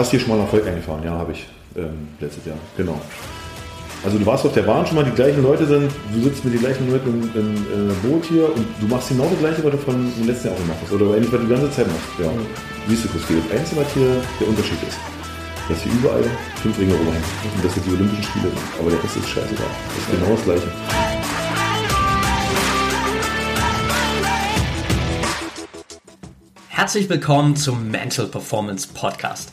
Hast hier schon mal Erfolg eingefahren? Ja, habe ich ähm, letztes Jahr. Genau. Also du warst auf der Bahn schon mal, die gleichen Leute sind, du sitzt mit den gleichen Leuten im, im, im Boot hier und du machst genau das gleiche, was du von dem letzten Jahr auch gemacht hast. Oder eigentlich, was du die ganze Zeit machst. Ja. Mhm. Siehst du, das Einzige, was hier der Unterschied ist, dass hier überall fünf Ringe rumhängen. Und dass das die Olympischen Spiele sind. Aber der Rest ist scheißegal. Das ist genau das Gleiche. Herzlich willkommen zum Mental Performance Podcast,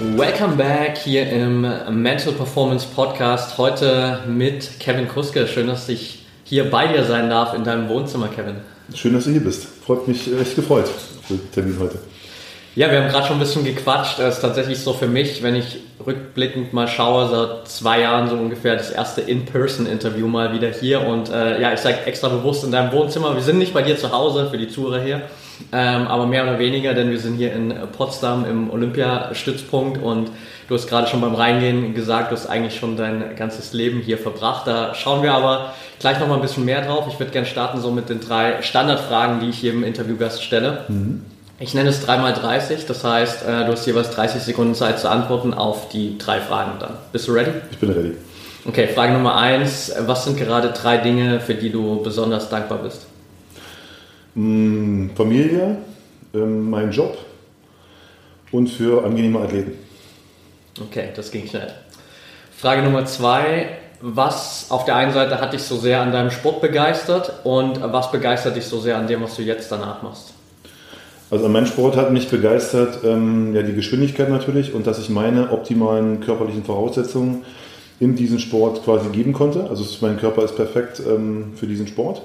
Welcome back hier im Mental Performance Podcast. Heute mit Kevin Kuske. Schön, dass ich hier bei dir sein darf in deinem Wohnzimmer, Kevin. Schön, dass du hier bist. Freut mich echt gefreut für den Termin heute. Ja, wir haben gerade schon ein bisschen gequatscht. Es ist tatsächlich so für mich, wenn ich rückblickend mal schaue, seit zwei Jahren so ungefähr das erste In-Person-Interview mal wieder hier. Und äh, ja, ich sage extra bewusst in deinem Wohnzimmer. Wir sind nicht bei dir zu Hause für die Zuhörer hier, ähm, aber mehr oder weniger, denn wir sind hier in Potsdam im Olympiastützpunkt und du hast gerade schon beim Reingehen gesagt, du hast eigentlich schon dein ganzes Leben hier verbracht. Da schauen wir aber gleich noch mal ein bisschen mehr drauf. Ich würde gerne starten so mit den drei Standardfragen, die ich jedem Interviewgast stelle. Mhm. Ich nenne es 3x30, das heißt, äh, du hast jeweils 30 Sekunden Zeit zu antworten auf die drei Fragen dann. Bist du ready? Ich bin ready. Okay, Frage Nummer eins. Was sind gerade drei Dinge, für die du besonders dankbar bist? Mm, Familie, ähm, mein Job und für angenehme Athleten. Okay, das ging schnell. Frage Nummer zwei. Was auf der einen Seite hat dich so sehr an deinem Sport begeistert und was begeistert dich so sehr an dem, was du jetzt danach machst? Also an meinem Sport hat mich begeistert ähm, ja, die Geschwindigkeit natürlich und dass ich meine optimalen körperlichen Voraussetzungen in diesen Sport quasi geben konnte. Also mein Körper ist perfekt ähm, für diesen Sport.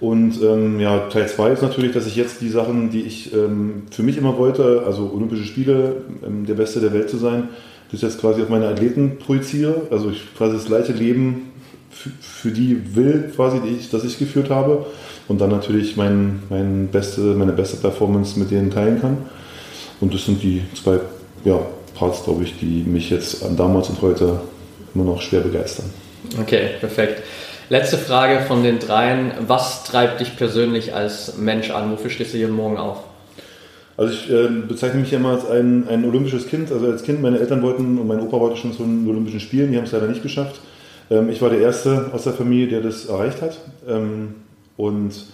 Und ähm, ja, Teil 2 ist natürlich, dass ich jetzt die Sachen, die ich ähm, für mich immer wollte, also Olympische Spiele, ähm, der Beste der Welt zu sein, das jetzt quasi auf meine Athleten projiziere. Also ich quasi das gleiche Leben für die will, quasi, die ich, das ich geführt habe. Und dann natürlich mein, mein beste, meine beste Performance mit denen teilen kann. Und das sind die zwei ja, Parts, glaube ich, die mich jetzt an damals und heute immer noch schwer begeistern. Okay, perfekt. Letzte Frage von den dreien. Was treibt dich persönlich als Mensch an? Wofür stehst du hier morgen auf? Also ich äh, bezeichne mich immer als ein, ein olympisches Kind. Also als Kind, meine Eltern wollten und mein Opa wollte schon zu den Olympischen Spielen, die haben es leider nicht geschafft. Ähm, ich war der Erste aus der Familie, der das erreicht hat. Ähm, und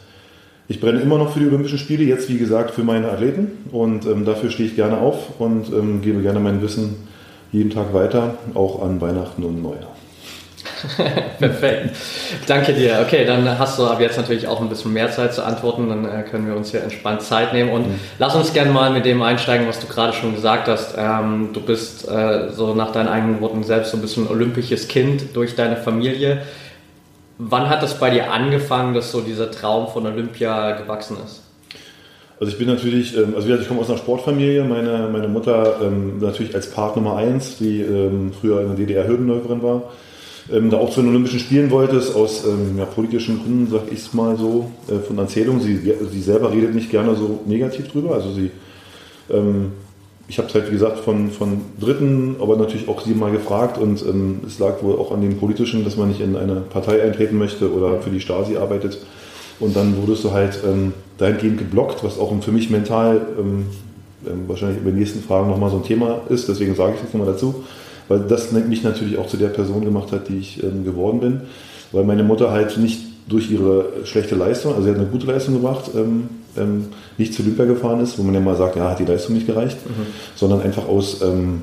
ich brenne immer noch für die Olympischen Spiele, jetzt wie gesagt für meine Athleten. Und ähm, dafür stehe ich gerne auf und ähm, gebe gerne mein Wissen jeden Tag weiter, auch an Weihnachten und Neujahr. Perfekt. Danke dir. Okay, dann hast du ab jetzt natürlich auch ein bisschen mehr Zeit zu antworten. Dann äh, können wir uns hier entspannt Zeit nehmen. Und mhm. lass uns gerne mal mit dem einsteigen, was du gerade schon gesagt hast. Ähm, du bist äh, so nach deinen eigenen Worten selbst so ein bisschen olympisches Kind durch deine Familie. Wann hat das bei dir angefangen, dass so dieser Traum von Olympia gewachsen ist? Also ich bin natürlich, ähm, also ich komme aus einer Sportfamilie. Meine, meine Mutter ähm, natürlich als Part Nummer eins, die ähm, früher in der DDR Hürdenläuferin war ähm, da auch zu den Olympischen Spielen wolltest, aus ähm, ja, politischen Gründen, sag ich es mal so, äh, von Erzählung. Sie, sie selber redet nicht gerne so negativ drüber. Also sie, ähm, ich habe es halt wie gesagt von, von Dritten, aber natürlich auch sie mal gefragt und ähm, es lag wohl auch an dem Politischen, dass man nicht in eine Partei eintreten möchte oder für die Stasi arbeitet. Und dann wurdest du halt ähm, dahingehend geblockt, was auch für mich mental ähm, wahrscheinlich in den nächsten Fragen nochmal so ein Thema ist. Deswegen sage ich das nochmal dazu weil das mich natürlich auch zu der Person gemacht hat, die ich ähm, geworden bin. Weil meine Mutter halt nicht durch ihre schlechte Leistung, also sie hat eine gute Leistung gebracht, ähm, ähm, nicht zu Olympia gefahren ist, wo man ja mal sagt, ja, hat die Leistung nicht gereicht, mhm. sondern einfach aus ähm,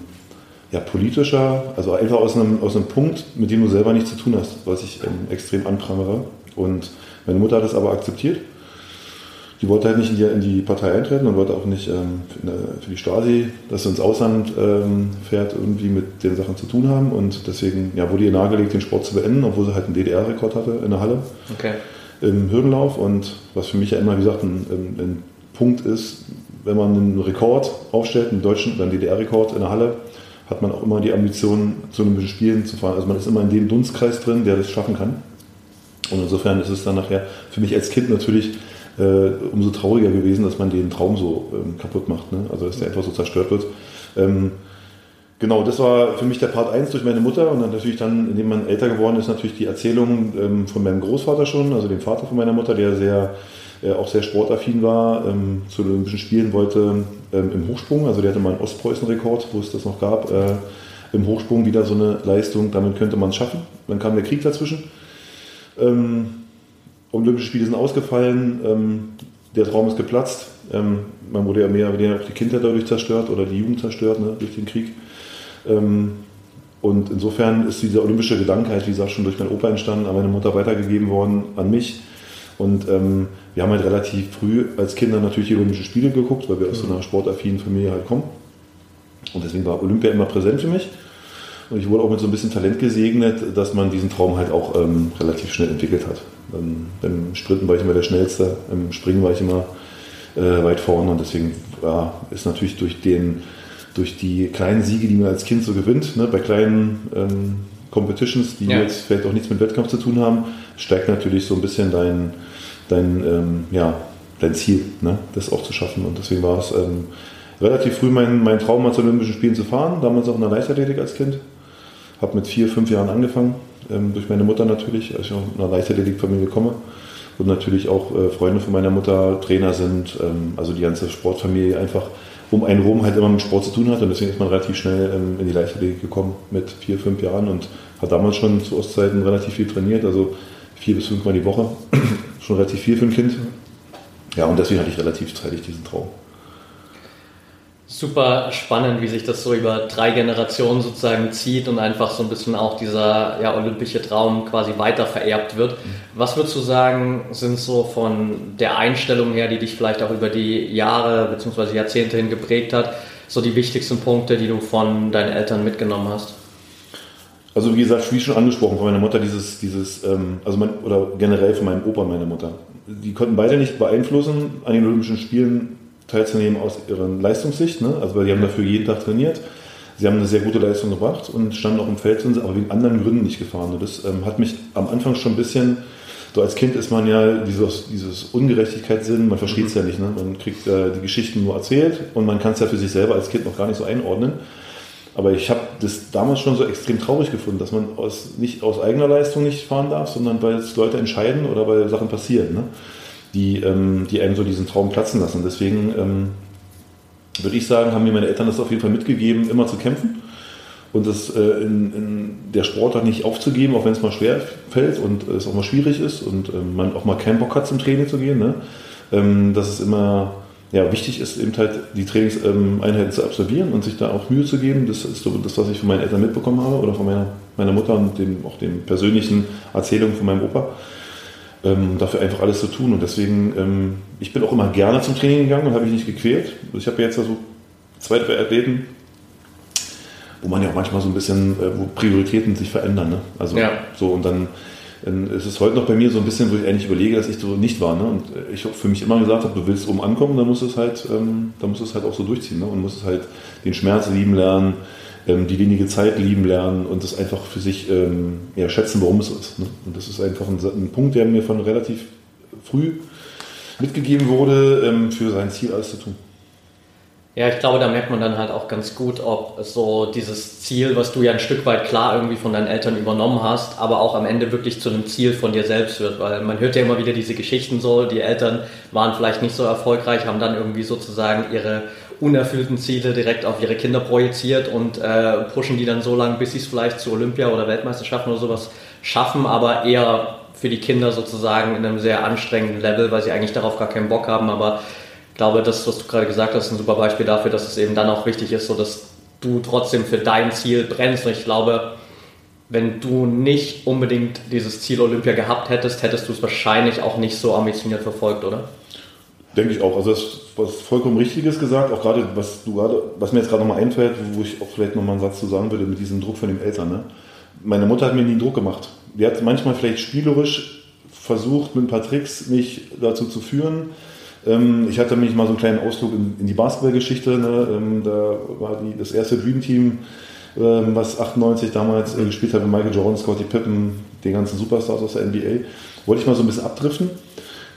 ja, politischer, also einfach aus einem, aus einem Punkt, mit dem du selber nichts zu tun hast, was ich ähm, extrem anprangere. Und meine Mutter hat das aber akzeptiert die wollte halt nicht in die, in die Partei eintreten und wollte auch nicht ähm, für, die Stasi, dass sie ins Ausland ähm, fährt, irgendwie mit den Sachen zu tun haben. Und deswegen ja, wurde ihr nahegelegt, den Sport zu beenden, obwohl sie halt einen DDR-Rekord hatte in der Halle okay. im Hürdenlauf. Und was für mich ja immer, wie gesagt, ein, ein, ein Punkt ist, wenn man einen Rekord aufstellt, einen deutschen oder einen DDR-Rekord in der Halle, hat man auch immer die Ambition, zu Olympischen Spielen zu fahren. Also man ist immer in dem Dunstkreis drin, der das schaffen kann. Und insofern ist es dann nachher für mich als Kind natürlich äh, umso trauriger gewesen, dass man den Traum so ähm, kaputt macht. Ne? Also dass der einfach so zerstört wird. Ähm, genau, das war für mich der Part 1 durch meine Mutter und dann natürlich dann, indem man älter geworden ist, natürlich die Erzählung ähm, von meinem Großvater schon, also dem Vater von meiner Mutter, der sehr äh, auch sehr sportaffin war, ähm, zu Olympischen Spielen wollte ähm, im Hochsprung, also der hatte mal einen Ostpreußen-Rekord, wo es das noch gab, äh, im Hochsprung wieder so eine Leistung, damit könnte man es schaffen. Dann kam der Krieg dazwischen. Ähm, Olympische Spiele sind ausgefallen, ähm, der Traum ist geplatzt. Ähm, man wurde ja mehr oder weniger auch die Kindheit dadurch zerstört oder die Jugend zerstört ne, durch den Krieg. Ähm, und insofern ist dieser olympische Gedanke halt, wie gesagt, schon durch meinen Opa entstanden, an meine Mutter weitergegeben worden, an mich. Und ähm, wir haben halt relativ früh als Kinder natürlich die Olympischen Spiele geguckt, weil wir aus so einer sportaffinen Familie halt kommen. Und deswegen war Olympia immer präsent für mich. Und ich wurde auch mit so ein bisschen Talent gesegnet, dass man diesen Traum halt auch ähm, relativ schnell entwickelt hat. Ähm, beim Sprinten war ich immer der Schnellste, im Springen war ich immer äh, weit vorne und deswegen ja, ist natürlich durch, den, durch die kleinen Siege, die man als Kind so gewinnt, ne, bei kleinen ähm, Competitions, die ja. jetzt vielleicht auch nichts mit Wettkampf zu tun haben, steigt natürlich so ein bisschen dein, dein, ähm, ja, dein Ziel, ne, das auch zu schaffen. Und deswegen war es ähm, relativ früh mein, mein Traum, mal zu Olympischen Spielen zu fahren, damals auch in der Leichtathletik als Kind. Habe mit vier, fünf Jahren angefangen, durch meine Mutter natürlich, als ich aus einer Leichtathletikfamilie komme. Und natürlich auch äh, Freunde von meiner Mutter Trainer sind, ähm, also die ganze Sportfamilie einfach um einen rum halt immer mit Sport zu tun hat. Und deswegen ist man relativ schnell ähm, in die Leichtathletik gekommen mit vier, fünf Jahren und hat damals schon zu Ostzeiten relativ viel trainiert, also vier bis fünfmal die Woche. schon relativ viel für ein Kind. Ja, und deswegen hatte ich relativ zeitig diesen Traum. Super spannend, wie sich das so über drei Generationen sozusagen zieht und einfach so ein bisschen auch dieser ja, olympische Traum quasi weiter vererbt wird. Was würdest du sagen, sind so von der Einstellung her, die dich vielleicht auch über die Jahre bzw. Jahrzehnte hin geprägt hat, so die wichtigsten Punkte, die du von deinen Eltern mitgenommen hast? Also wie gesagt, wie schon angesprochen, von meiner Mutter dieses, dieses ähm, also mein, oder generell von meinem Opa meiner Mutter. Die konnten beide nicht beeinflussen, an den Olympischen Spielen teilzunehmen aus ihrer Leistungssicht. Ne? Also weil die haben dafür jeden Tag trainiert. Sie haben eine sehr gute Leistung gebracht und standen auch im Feld, sind aber wegen anderen Gründen nicht gefahren. Und das ähm, hat mich am Anfang schon ein bisschen, so als Kind ist man ja dieses, dieses Ungerechtigkeitssinn, man versteht es mhm. ja nicht. Ne? Man kriegt äh, die Geschichten nur erzählt und man kann es ja für sich selber als Kind noch gar nicht so einordnen. Aber ich habe das damals schon so extrem traurig gefunden, dass man aus, nicht aus eigener Leistung nicht fahren darf, sondern weil es Leute entscheiden oder weil Sachen passieren. Ne? Die, ähm, die einem so diesen Traum platzen lassen. Deswegen ähm, würde ich sagen, haben mir meine Eltern das auf jeden Fall mitgegeben, immer zu kämpfen und das äh, in, in der Sportart nicht aufzugeben, auch wenn es mal schwer fällt und es auch mal schwierig ist und ähm, man auch mal keinen Bock hat, zum Training zu gehen. Ne? Ähm, dass es immer ja, wichtig ist, eben halt die Trainingseinheiten zu absolvieren und sich da auch Mühe zu geben. Das ist so das, was ich von meinen Eltern mitbekommen habe oder von meiner, meiner Mutter und dem, auch den persönlichen Erzählungen von meinem Opa ähm, dafür einfach alles zu tun. Und deswegen, ähm, ich bin auch immer gerne zum Training gegangen und habe mich nicht gequält. Also ich habe jetzt also zwei, drei Athleten, wo man ja auch manchmal so ein bisschen, äh, wo Prioritäten sich verändern. Ne? Also ja. so und dann ähm, ist es heute noch bei mir so ein bisschen, wo ich eigentlich überlege, dass ich so nicht war. Ne? Und äh, ich für mich immer gesagt habe, du willst oben ankommen, dann musst du es halt, ähm, dann musst du es halt auch so durchziehen ne? und musst es halt den Schmerz lieben lernen, ähm, die wenige Zeit lieben lernen und das einfach für sich ähm, ja, schätzen, warum es ist. Ne? Und das ist einfach ein, ein, Punkt, der mir von relativ früh mitgegeben wurde, ähm, für sein Ziel alles zu tun. Ja, ich glaube, da merkt man dann halt auch ganz gut, ob so dieses Ziel, was du ja ein Stück weit klar irgendwie von deinen Eltern übernommen hast, aber auch am Ende wirklich zu einem Ziel von dir selbst wird, weil man hört ja immer wieder diese Geschichten so, die Eltern waren vielleicht nicht so erfolgreich, haben dann irgendwie sozusagen ihre unerfüllten Ziele direkt auf ihre Kinder projiziert und äh, pushen die dann so lange, bis sie es vielleicht zu Olympia oder Weltmeisterschaften oder sowas schaffen, aber eher für die Kinder sozusagen in einem sehr anstrengenden Level, weil sie eigentlich darauf gar keinen Bock haben. Aber ich glaube, das, was du gerade gesagt hast, ist ein super Beispiel dafür, dass es eben dann auch wichtig ist, so dass du trotzdem für dein Ziel brennst. Und ich glaube, wenn du nicht unbedingt dieses Ziel Olympia gehabt hättest, hättest du es wahrscheinlich auch nicht so ambitioniert verfolgt, oder? Denke ich auch. Also das ist was vollkommen Richtiges gesagt, auch gerade was du gerade, was mir jetzt gerade nochmal einfällt, wo ich auch vielleicht nochmal einen Satz zu sagen würde mit diesem Druck von den Eltern. Ne? Meine Mutter hat mir nie Druck gemacht. Die hat manchmal vielleicht spielerisch versucht, mit ein paar Tricks mich dazu zu führen. Ähm, ich hatte mich mal so einen kleinen Ausflug in, die Basketballgeschichte. Ne? Ähm, da war die, das erste Dream Team ähm, was 98 damals äh, gespielt hat mit Michael Jordan, Scottie Pippen, den ganzen Superstars aus der NBA. Wollte ich mal so ein bisschen abdriften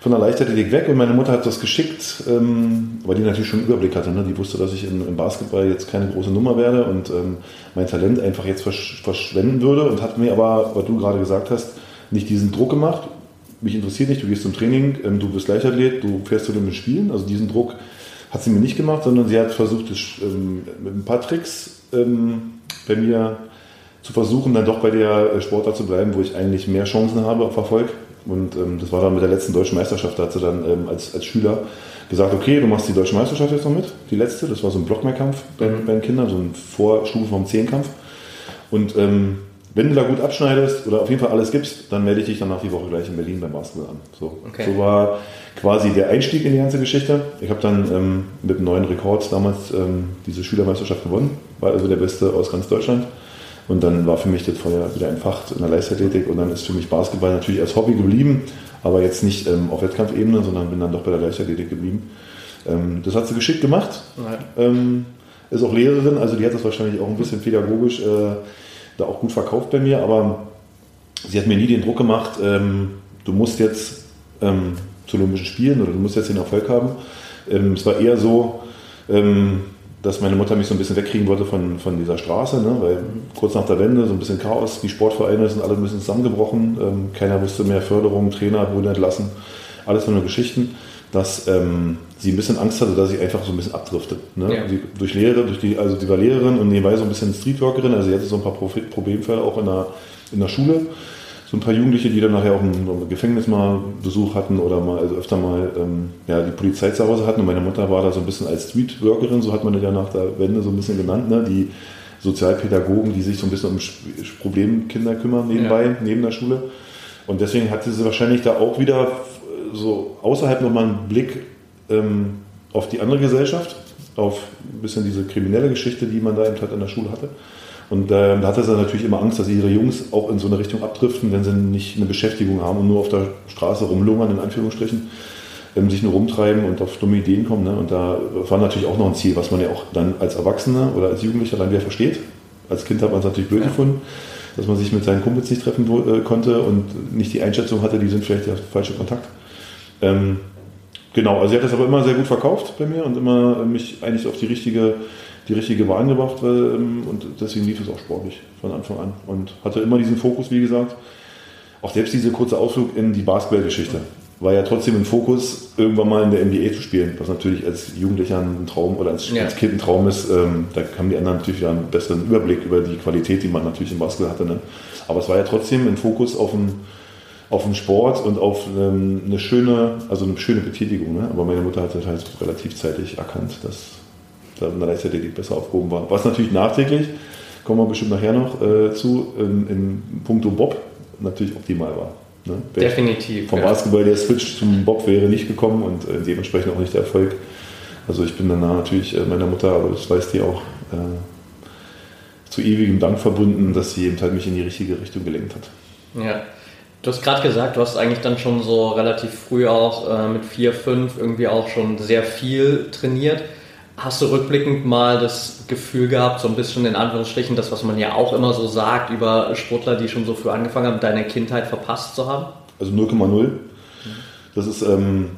von der Leichtathletik weg und meine Mutter hat das geschickt, ähm, weil die natürlich schon einen Überblick hatte. Ne? Die wusste, dass ich in, im Basketball jetzt keine große Nummer werde und ähm, mein Talent einfach jetzt versch verschwenden würde und hat mir aber, was du gerade gesagt hast, nicht diesen Druck gemacht. Mich interessiert nicht, du gehst zum Training, ähm, du bist Leichtathlet, du fährst zu den Spielen. Also diesen Druck hat sie mir nicht gemacht, sondern sie hat versucht, das, ähm, mit ein paar Tricks ähm, bei mir zu versuchen, dann doch bei der äh, Sportart zu bleiben, wo ich eigentlich mehr Chancen habe auf Erfolg. Und ähm, das war dann mit der letzten deutschen Meisterschaft, da hat sie dann ähm, als, als Schüler gesagt, okay, du machst die deutsche Meisterschaft jetzt noch mit, die letzte, das war so ein Blockmehrkampf bei, bei den Kindern, so ein Vorstufe vom Zehnkampf. Und ähm, wenn du da gut abschneidest oder auf jeden Fall alles gibst, dann melde ich dich dann nach die Woche gleich in Berlin beim Basketball an. So, okay. so war quasi der Einstieg in die ganze Geschichte. Ich habe dann ähm, mit einem neuen Rekord damals ähm, diese Schülermeisterschaft gewonnen, war also der Beste aus ganz Deutschland. Und dann war für mich das Feuer wieder entfacht in der Leichtathletik und dann ist für mich Basketball natürlich als Hobby geblieben, aber jetzt nicht ähm, auf Wettkampfebene, sondern bin dann doch bei der Leichtathletik geblieben. Ähm, das hat sie geschickt gemacht. Ähm, ist auch Lehrerin, also die hat das wahrscheinlich auch ein bisschen pädagogisch äh, da auch gut verkauft bei mir, aber sie hat mir nie den Druck gemacht, ähm, du musst jetzt ähm, zu Olympischen Spielen oder du musst jetzt den Erfolg haben. Ähm, es war eher so, dass meine Mutter mich so ein bisschen wegkriegen wollte von, von dieser Straße, ne? weil kurz nach der Wende so ein bisschen Chaos, die Sportvereine sind alle ein bisschen zusammengebrochen, ähm, keiner wusste mehr Förderung, Trainer wurden entlassen, alles eine Geschichten, dass ähm, sie ein bisschen Angst hatte, dass sie einfach so ein bisschen abdriftet. Ne? Ja. Sie, durch Lehre, durch die, also die war Lehrerin und nebenbei so ein bisschen Streetworkerin, also sie hatte so ein paar Problemfälle auch in der, in der Schule so ein paar Jugendliche, die dann nachher auch ein Gefängnis mal Besuch hatten oder mal, also öfter mal ähm, ja, die Polizei zu Hause hatten. Und meine Mutter war da so ein bisschen als Streetworkerin, so hat man das ja nach der Wende so ein bisschen genannt, ne? die Sozialpädagogen, die sich so ein bisschen um Problemkinder kümmern nebenbei, ja. neben der Schule. Und deswegen hatte sie wahrscheinlich da auch wieder so außerhalb nochmal einen Blick ähm, auf die andere Gesellschaft, auf ein bisschen diese kriminelle Geschichte, die man da eben halt in der Schule hatte. Und äh, da hatte sie natürlich immer Angst, dass ihre Jungs auch in so eine Richtung abdriften, wenn sie nicht eine Beschäftigung haben und nur auf der Straße rumlungern, in Anführungsstrichen, ähm, sich nur rumtreiben und auf dumme Ideen kommen. Ne? Und da war natürlich auch noch ein Ziel, was man ja auch dann als Erwachsener oder als Jugendlicher dann wieder versteht. Als Kind hat man es natürlich blöd ja. gefunden, dass man sich mit seinen Kumpels nicht treffen äh, konnte und nicht die Einschätzung hatte, die sind vielleicht der falsche Kontakt. Ähm, genau, also sie hat das aber immer sehr gut verkauft bei mir und immer mich eigentlich auf die richtige die richtige Bahn gebracht ähm, und deswegen lief es auch sportlich von Anfang an und hatte immer diesen Fokus, wie gesagt. Auch selbst dieser kurze Ausflug in die Basketballgeschichte war ja trotzdem im Fokus, irgendwann mal in der NBA zu spielen, was natürlich als Jugendlicher ein Traum oder als, ja. als Kind ein Traum ist. Ähm, da haben die anderen natürlich einen besseren Überblick über die Qualität, die man natürlich im Basketball hatte. Ne? Aber es war ja trotzdem ein Fokus auf den, auf den Sport und auf ähm, eine schöne, also eine schöne Betätigung. Ne? Aber meine Mutter hat das halt relativ zeitig erkannt, dass da in der Leichtathletik besser aufgehoben war. Was natürlich nachträglich, kommen wir bestimmt nachher noch äh, zu, in, in puncto Bob natürlich optimal war. Ne? Definitiv. Vom ja. Basketball der Switch zum Bob wäre nicht gekommen und äh, dementsprechend auch nicht der Erfolg. Also ich bin danach natürlich äh, meiner Mutter, aber das weiß die auch, äh, zu ewigem Dank verbunden, dass sie eben halt mich in die richtige Richtung gelenkt hat. Ja. Du hast gerade gesagt, du hast eigentlich dann schon so relativ früh auch äh, mit 4, 5 irgendwie auch schon sehr viel trainiert. Hast du rückblickend mal das Gefühl gehabt, so ein bisschen in Anführungsstrichen, das, was man ja auch immer so sagt über Sportler, die schon so früh angefangen haben, deine Kindheit verpasst zu haben? Also 0,0. Das ist, ähm,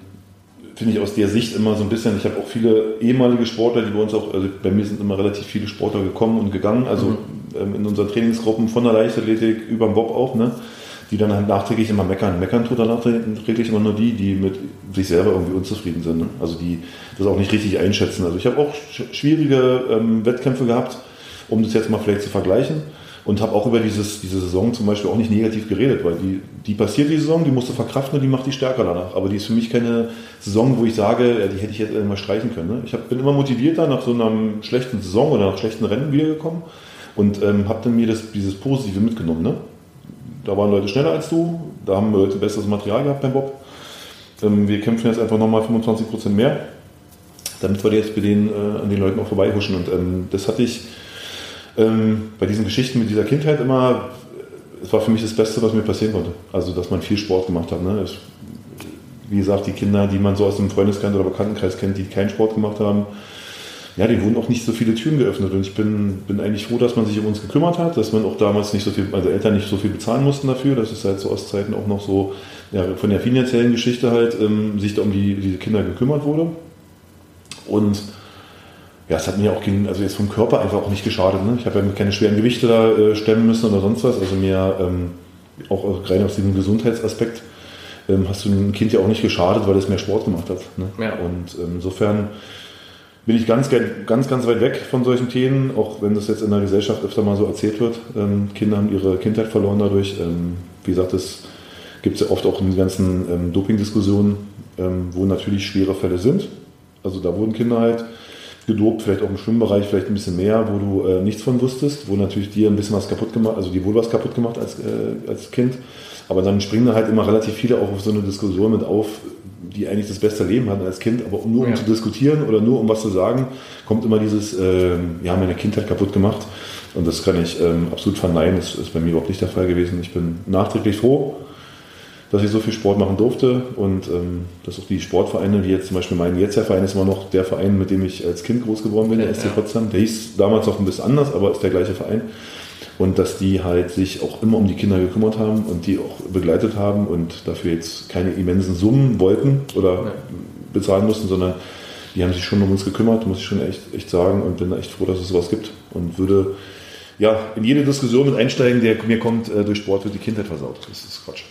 finde ich aus der Sicht immer so ein bisschen, ich habe auch viele ehemalige Sportler, die bei uns auch, also bei mir sind immer relativ viele Sportler gekommen und gegangen, also mhm. ähm, in unseren Trainingsgruppen von der Leichtathletik über den Bob auch, ne? Die dann halt nachträglich immer meckern. Meckern tut dann nachträglich immer nur die, die mit sich selber irgendwie unzufrieden sind. Ne? Also die das auch nicht richtig einschätzen. Also ich habe auch schwierige ähm, Wettkämpfe gehabt, um das jetzt mal vielleicht zu vergleichen. Und habe auch über dieses, diese Saison zum Beispiel auch nicht negativ geredet, weil die, die passiert die Saison, die musst du verkraften und die macht die stärker danach. Aber die ist für mich keine Saison, wo ich sage, ja, die hätte ich jetzt mal streichen können. Ne? Ich hab, bin immer motivierter nach so einer schlechten Saison oder nach schlechten Rennen wiedergekommen und ähm, habe dann mir das, dieses Positive mitgenommen. Ne? Da waren Leute schneller als du, da haben Leute besseres Material gehabt beim Bob. Ähm, wir kämpfen jetzt einfach nochmal 25% mehr, damit wir jetzt bei den, äh, an den Leuten auch vorbeihuschen. Und ähm, das hatte ich ähm, bei diesen Geschichten mit dieser Kindheit immer, es war für mich das Beste, was mir passieren konnte. Also, dass man viel Sport gemacht hat. Ne? Wie gesagt, die Kinder, die man so aus dem Freundeskreis oder Bekanntenkreis kennt, die keinen Sport gemacht haben, ja, die wurden auch nicht so viele Türen geöffnet. Und ich bin, bin eigentlich froh, dass man sich um uns gekümmert hat, dass man auch damals nicht so viel, also Eltern nicht so viel bezahlen mussten dafür. Das ist halt zu Ostzeiten auch noch so, ja, von der finanziellen Geschichte halt, ähm, sich da um die, die Kinder gekümmert wurde. Und ja, es hat mir auch, also jetzt vom Körper einfach auch nicht geschadet. Ne? Ich habe ja keine schweren Gewichte da äh, stemmen müssen oder sonst was. Also mir ähm, auch rein aus diesem Gesundheitsaspekt ähm, hast du ein Kind ja auch nicht geschadet, weil es mehr Sport gemacht hat. Ne? Ja. Und ähm, insofern bin ich ganz, ganz, ganz weit weg von solchen Themen, auch wenn das jetzt in der Gesellschaft öfter mal so erzählt wird. Ähm, Kinder haben ihre Kindheit verloren dadurch. Ähm, wie gesagt, das gibt es ja oft auch in den ganzen ähm, Doping-Diskussionen, ähm, wo natürlich schwere Fälle sind. Also da wurden Kinder halt gedopt, vielleicht auch im Schwimmbereich vielleicht ein bisschen mehr, wo du äh, nichts von wusstest, wo natürlich dir ein bisschen was kaputt gemacht, also dir wohl was kaputt gemacht als, äh, als Kind. Aber dann springen da halt immer relativ viele auch auf so eine Diskussion mit auf, die eigentlich das beste Leben hatten als Kind, aber nur um ja. zu diskutieren oder nur um was zu sagen, kommt immer dieses, äh, ja, meine Kindheit kaputt gemacht. Und das kann ich ähm, absolut verneinen, das ist bei mir überhaupt nicht der Fall gewesen. Ich bin nachträglich froh, dass ich so viel Sport machen durfte und ähm, dass auch die Sportvereine, wie jetzt zum Beispiel mein jetziger Verein ist immer noch der Verein, mit dem ich als Kind groß geworden bin, der SC Potsdam. Der hieß damals auch ein bisschen anders, aber ist der gleiche Verein. Und dass die halt sich auch immer um die Kinder gekümmert haben und die auch begleitet haben und dafür jetzt keine immensen Summen wollten oder ja. bezahlen mussten, sondern die haben sich schon um uns gekümmert, muss ich schon echt, echt sagen und bin echt froh, dass es sowas gibt und würde ja in jede Diskussion mit einsteigen, der mir kommt, äh, durch Sport wird die Kindheit versaut. Das ist Quatsch.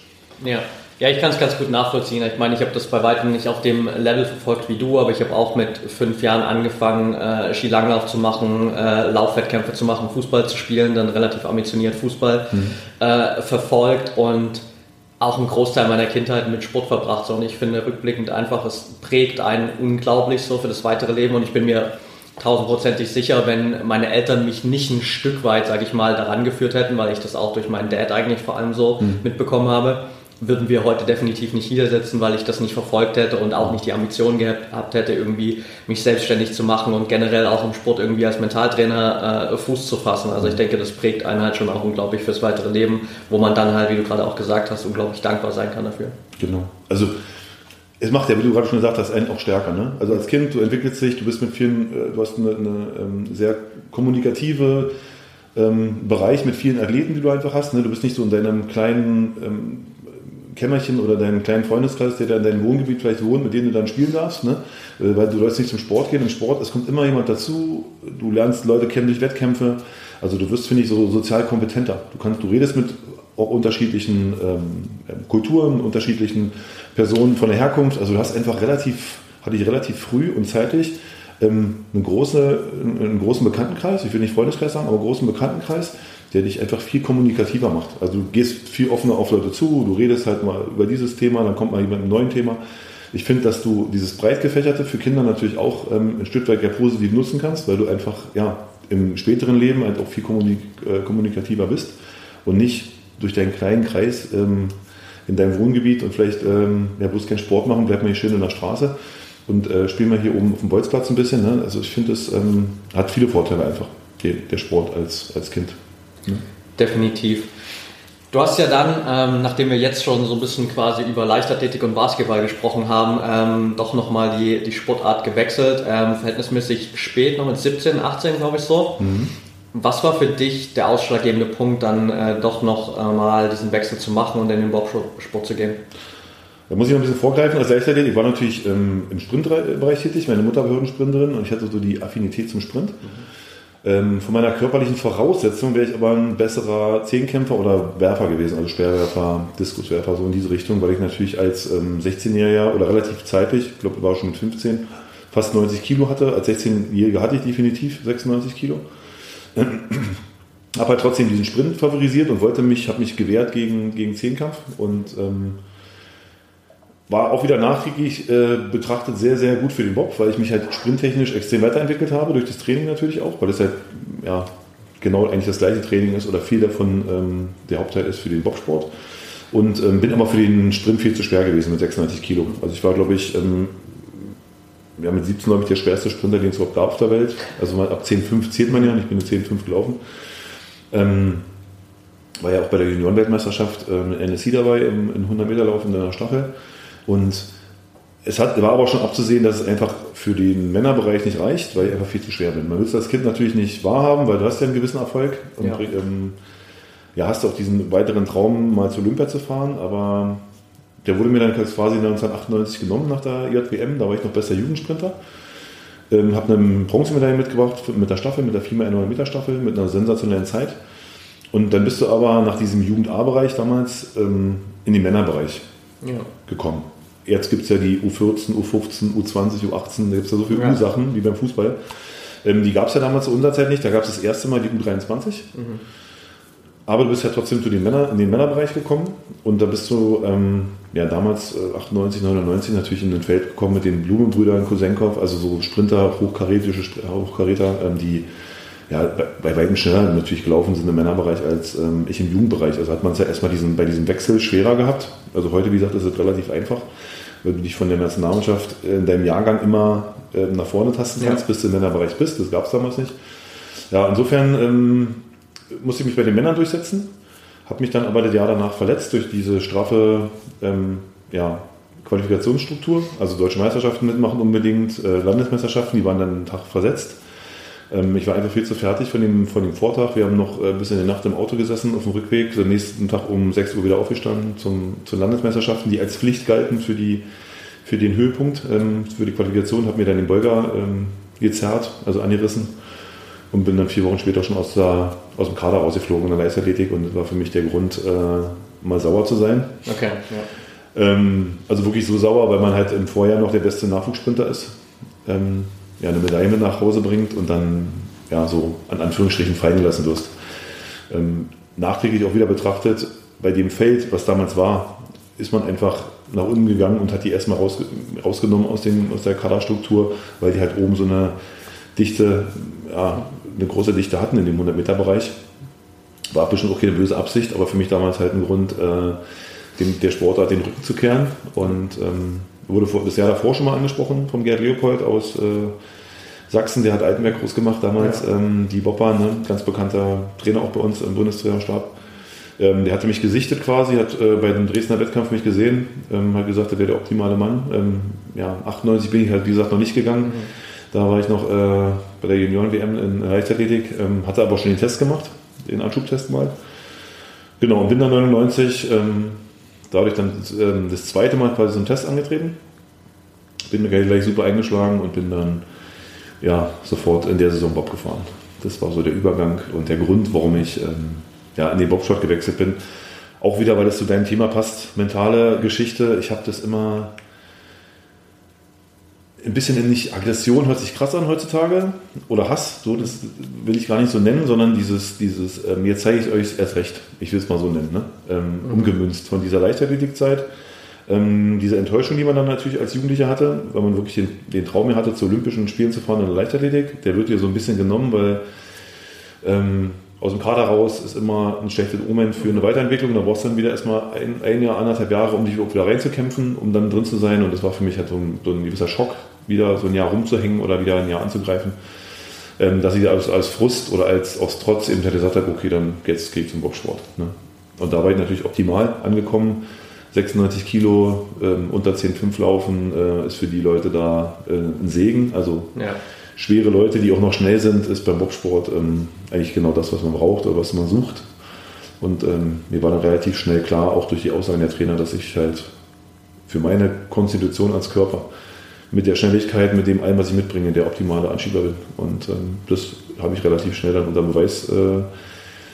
Ja. Ja, ich kann es ganz gut nachvollziehen. Ich meine, ich habe das bei weitem nicht auf dem Level verfolgt wie du, aber ich habe auch mit fünf Jahren angefangen, äh, Skilanglauf zu machen, äh, Laufwettkämpfe zu machen, Fußball zu spielen, dann relativ ambitioniert Fußball mhm. äh, verfolgt und auch einen Großteil meiner Kindheit mit Sport verbracht. So, und ich finde rückblickend einfach, es prägt einen unglaublich so für das weitere Leben und ich bin mir tausendprozentig sicher, wenn meine Eltern mich nicht ein Stück weit, sage ich mal, daran geführt hätten, weil ich das auch durch meinen Dad eigentlich vor allem so mhm. mitbekommen habe würden wir heute definitiv nicht hier sitzen, weil ich das nicht verfolgt hätte und auch nicht die Ambition gehabt hätte, irgendwie mich selbstständig zu machen und generell auch im Sport irgendwie als Mentaltrainer äh, Fuß zu fassen. Also ich denke, das prägt einen halt schon auch unglaublich fürs weitere Leben, wo man dann halt, wie du gerade auch gesagt hast, unglaublich dankbar sein kann dafür. Genau. Also es macht ja, wie du gerade schon gesagt hast, einen auch stärker. Ne? Also als Kind, du entwickelst dich, du bist mit vielen, äh, du hast eine, eine ähm, sehr kommunikative ähm, Bereich mit vielen Athleten, die du einfach hast. Ne? Du bist nicht so in deinem kleinen ähm, Kämmerchen oder deinen kleinen Freundeskreis, der da in deinem Wohngebiet vielleicht wohnt, mit dem du dann spielen darfst, ne? Äh, weil du sollst nicht zum Sport gehen. Im Sport, es kommt immer jemand dazu, du lernst Leute kennen durch Wettkämpfe, also du wirst, finde ich, so sozial kompetenter. Du kannst, du redest mit auch unterschiedlichen ähm, Kulturen, unterschiedlichen Personen von der Herkunft, also du hast einfach relativ, hatte ich relativ früh und zeitig ähm, einen, große, einen großen Bekanntenkreis, ich will nicht Freundeskreis sagen, aber einen großen Bekanntenkreis, der dich einfach viel kommunikativer macht. Also du gehst viel offener auf Leute zu, du redest halt mal über dieses Thema, dann kommt mal jemand mit einem neuen Thema. Ich finde, dass du dieses breit gefächerte für Kinder natürlich auch ähm, ein Stück weit ja positiv nutzen kannst, weil du einfach ja, im späteren Leben halt auch viel kommunik äh, kommunikativer bist und nicht durch deinen kleinen Kreis ähm, in deinem Wohngebiet und vielleicht ähm, ja, bloß keinen Sport machen, bleib mal hier schön in der Straße und äh, spiel mal hier oben auf dem Bolzplatz ein bisschen. Ne? Also ich finde, es ähm, hat viele Vorteile einfach, der Sport als, als Kind. Definitiv. Du hast ja dann, ähm, nachdem wir jetzt schon so ein bisschen quasi über Leichtathletik und Basketball gesprochen haben, ähm, doch nochmal die, die Sportart gewechselt. Ähm, verhältnismäßig spät, noch mit 17, 18 glaube ich so. Mhm. Was war für dich der ausschlaggebende Punkt, dann äh, doch noch äh, mal diesen Wechsel zu machen und in den Bobsport zu gehen? Da muss ich noch ein bisschen vorgreifen als Leichtathlet. Ich war natürlich ähm, im Sprintbereich tätig. Meine Mutter war Hürdensprinterin und ich hatte so die Affinität zum Sprint. Mhm. Ähm, von meiner körperlichen Voraussetzung wäre ich aber ein besserer Zehnkämpfer oder Werfer gewesen, also Speerwerfer, Diskuswerfer, so in diese Richtung, weil ich natürlich als ähm, 16-Jähriger oder relativ zeitig, ich glaube, war schon mit 15, fast 90 Kilo hatte. Als 16-Jähriger hatte ich definitiv 96 Kilo. Ähm, habe halt trotzdem diesen Sprint favorisiert und wollte mich, habe mich gewehrt gegen, gegen Zehnkampf und ähm, war auch wieder nachträglich äh, betrachtet sehr, sehr gut für den Bob, weil ich mich halt sprinttechnisch extrem weiterentwickelt habe, durch das Training natürlich auch, weil es halt ja, genau eigentlich das gleiche Training ist oder viel davon ähm, der Hauptteil ist für den Bobsport. Und ähm, bin aber für den Sprint viel zu schwer gewesen mit 96 Kilo. Also ich war, glaube ich, ähm, ja, mit 17 glaube ich der schwerste Sprinter, den es überhaupt gab auf der Welt. Also ab 10,5 zählt man ja und ich bin mit 10,5 gelaufen. Ähm, war ja auch bei der Juniorenweltmeisterschaft äh, mit NSC dabei im, im 100 Meter Lauf in der Staffel. Und es hat, war aber schon abzusehen, dass es einfach für den Männerbereich nicht reicht, weil ich einfach viel zu schwer bin. Man will es als Kind natürlich nicht wahrhaben, weil du hast ja einen gewissen Erfolg und Ja. ähm, ja, hast auch diesen weiteren Traum, mal zu Olympia zu fahren, aber der wurde mir dann quasi 1998 genommen nach der JWM, da war ich noch bester Jugendsprinter. Ähm, habe eine Bronzemedaille mitgebracht mit der Staffel, mit der 4x100 Meter Staffel, mit einer sensationellen Zeit. Und dann bist du aber nach diesem Jugend-A-Bereich damals ähm, in den Männerbereich Ja. gekommen. Jetzt gibt es ja die U14, U15, U20, U18, da gibt es ja so viele Ja. U-Sachen wie beim Fußball. Ähm, die gab es ja damals zu unserer Zeit nicht, da gab es das erste Mal die U23. Aber du bist ja trotzdem zu den Männer, in den Männerbereich gekommen und da bist du ähm, ja, damals äh, 98, 99 natürlich in ein Feld gekommen mit den Blumenbrüdern Kosenkov, also so Sprinter, hochkarätische Sp- Hochkaräter, ähm, die ja, bei, bei weitem schneller natürlich gelaufen sind im Männerbereich als ähm, ich im Jugendbereich. Also hat man es ja erstmal diesen, bei diesem Wechsel schwerer gehabt. Also heute, wie gesagt, ist es relativ einfach, weil du dich von der Nationalmannschaft in deinem Jahrgang immer ähm, nach vorne tasten Ja. kannst, bis du im Männerbereich bist. Das gab es damals nicht. Ja, insofern ähm, musste ich mich bei den Männern durchsetzen, habe mich dann aber das Jahr danach verletzt durch diese straffe ähm, ja, Qualifikationsstruktur, also deutsche Meisterschaften mitmachen unbedingt, äh, Landesmeisterschaften, die waren dann einen Tag versetzt. Ähm, ich war einfach viel zu fertig von dem, von dem Vortag. Wir haben noch äh, bis in die Nacht im Auto gesessen auf dem Rückweg, am nächsten Tag um 6 Uhr wieder aufgestanden zum, zu Landesmeisterschaften, die als Pflicht galten für, die, für den Höhepunkt, ähm, für die Qualifikation, habe mir dann den Beuger ähm, gezerrt, also angerissen und bin dann vier Wochen später schon aus, der, aus dem Kader rausgeflogen in der Leichtathletik und das war für mich der Grund, äh, mal sauer zu sein. Okay, ja. Also wirklich so sauer, weil man halt im Vorjahr noch der beste Nachwuchssprinter ist, ja, eine Medaille mit nach Hause bringt und dann ja so an Anführungsstrichen fallen gelassen wirst. Ähm, nachträglich auch wieder betrachtet, bei dem Feld, was damals war, ist man einfach nach unten gegangen und hat die erstmal rausge rausgenommen aus, dem, aus der Kaderstruktur, weil die halt oben so eine Dichte, ja, eine große Dichte hatten in dem 100-Meter-Bereich. War bestimmt auch keine böse Absicht, aber für mich damals halt ein Grund, äh, dem, der Sportart den Rücken zu kehren. Und ähm, wurde vor, das Jahr davor schon mal angesprochen vom Gerd Leopold aus äh, Sachsen, der hat Altenberg groß gemacht damals, ähm, die Bopper, ne, ganz bekannter Trainer auch bei uns im Bundestrainerstab. Ähm, der hatte mich gesichtet quasi, hat äh, bei dem Dresdner Wettkampf mich gesehen, ähm, hat gesagt, er wäre der optimale Mann. Ähm, ja, 98 bin ich halt, wie gesagt, noch nicht gegangen. Da war ich noch äh, bei der Junioren-WM in Leichtathletik, ähm, hatte aber schon den Test gemacht, den Anschubtest mal. Genau, und bin dann 99, ähm, dadurch dann ähm, das zweite Mal quasi so einen Test angetreten. Bin mir gleich super eingeschlagen und bin dann ja, sofort in der Saison Bob gefahren. Das war so der Übergang und der Grund, warum ich ähm, ja, in den Bobsport gewechselt bin. Auch wieder, weil es zu deinem Thema passt, mentale Geschichte. Ich habe das immer ein bisschen in nicht Aggression hört sich krass an heutzutage oder Hass, so das will ich gar nicht so nennen, sondern dieses, dieses ähm, jetzt zeige ich euch erst recht, ich will es mal so nennen, ne? ähm, umgemünzt von dieser Leichtathletikzeit. Ähm, diese Enttäuschung, die man dann natürlich als Jugendlicher hatte, weil man wirklich den, den Traum mehr hatte, zu Olympischen Spielen zu fahren in der Leichtathletik, der wird dir so ein bisschen genommen, weil ähm, aus dem Kader raus ist immer ein schlechtes Omen für eine Weiterentwicklung. Da brauchst du dann wieder erstmal ein, ein Jahr, anderthalb Jahre, um dich wieder reinzukämpfen, um dann drin zu sein. Und das war für mich halt so ein, so ein gewisser Schock, wieder so ein Jahr rumzuhängen oder wieder ein Jahr anzugreifen. Ähm, dass ich als, als Frust oder als aus Trotz eben gesagt habe, okay, dann jetzt gehe ich zum Boxsport. Ne? Und da war ich natürlich optimal angekommen. 96 Kilo, ähm, unter 10,5 laufen, äh, ist für die Leute da äh, ein Segen. Also Ja. schwere Leute, die auch noch schnell sind, ist beim Bobsport ähm, eigentlich genau das, was man braucht oder was man sucht. Und ähm, mir war dann relativ schnell klar, auch durch die Aussagen der Trainer, dass ich halt für meine Konstitution als Körper mit der Schnelligkeit, mit dem allem, was ich mitbringe, der optimale Anschieber bin. Und ähm, das habe ich relativ schnell dann unter Beweis äh,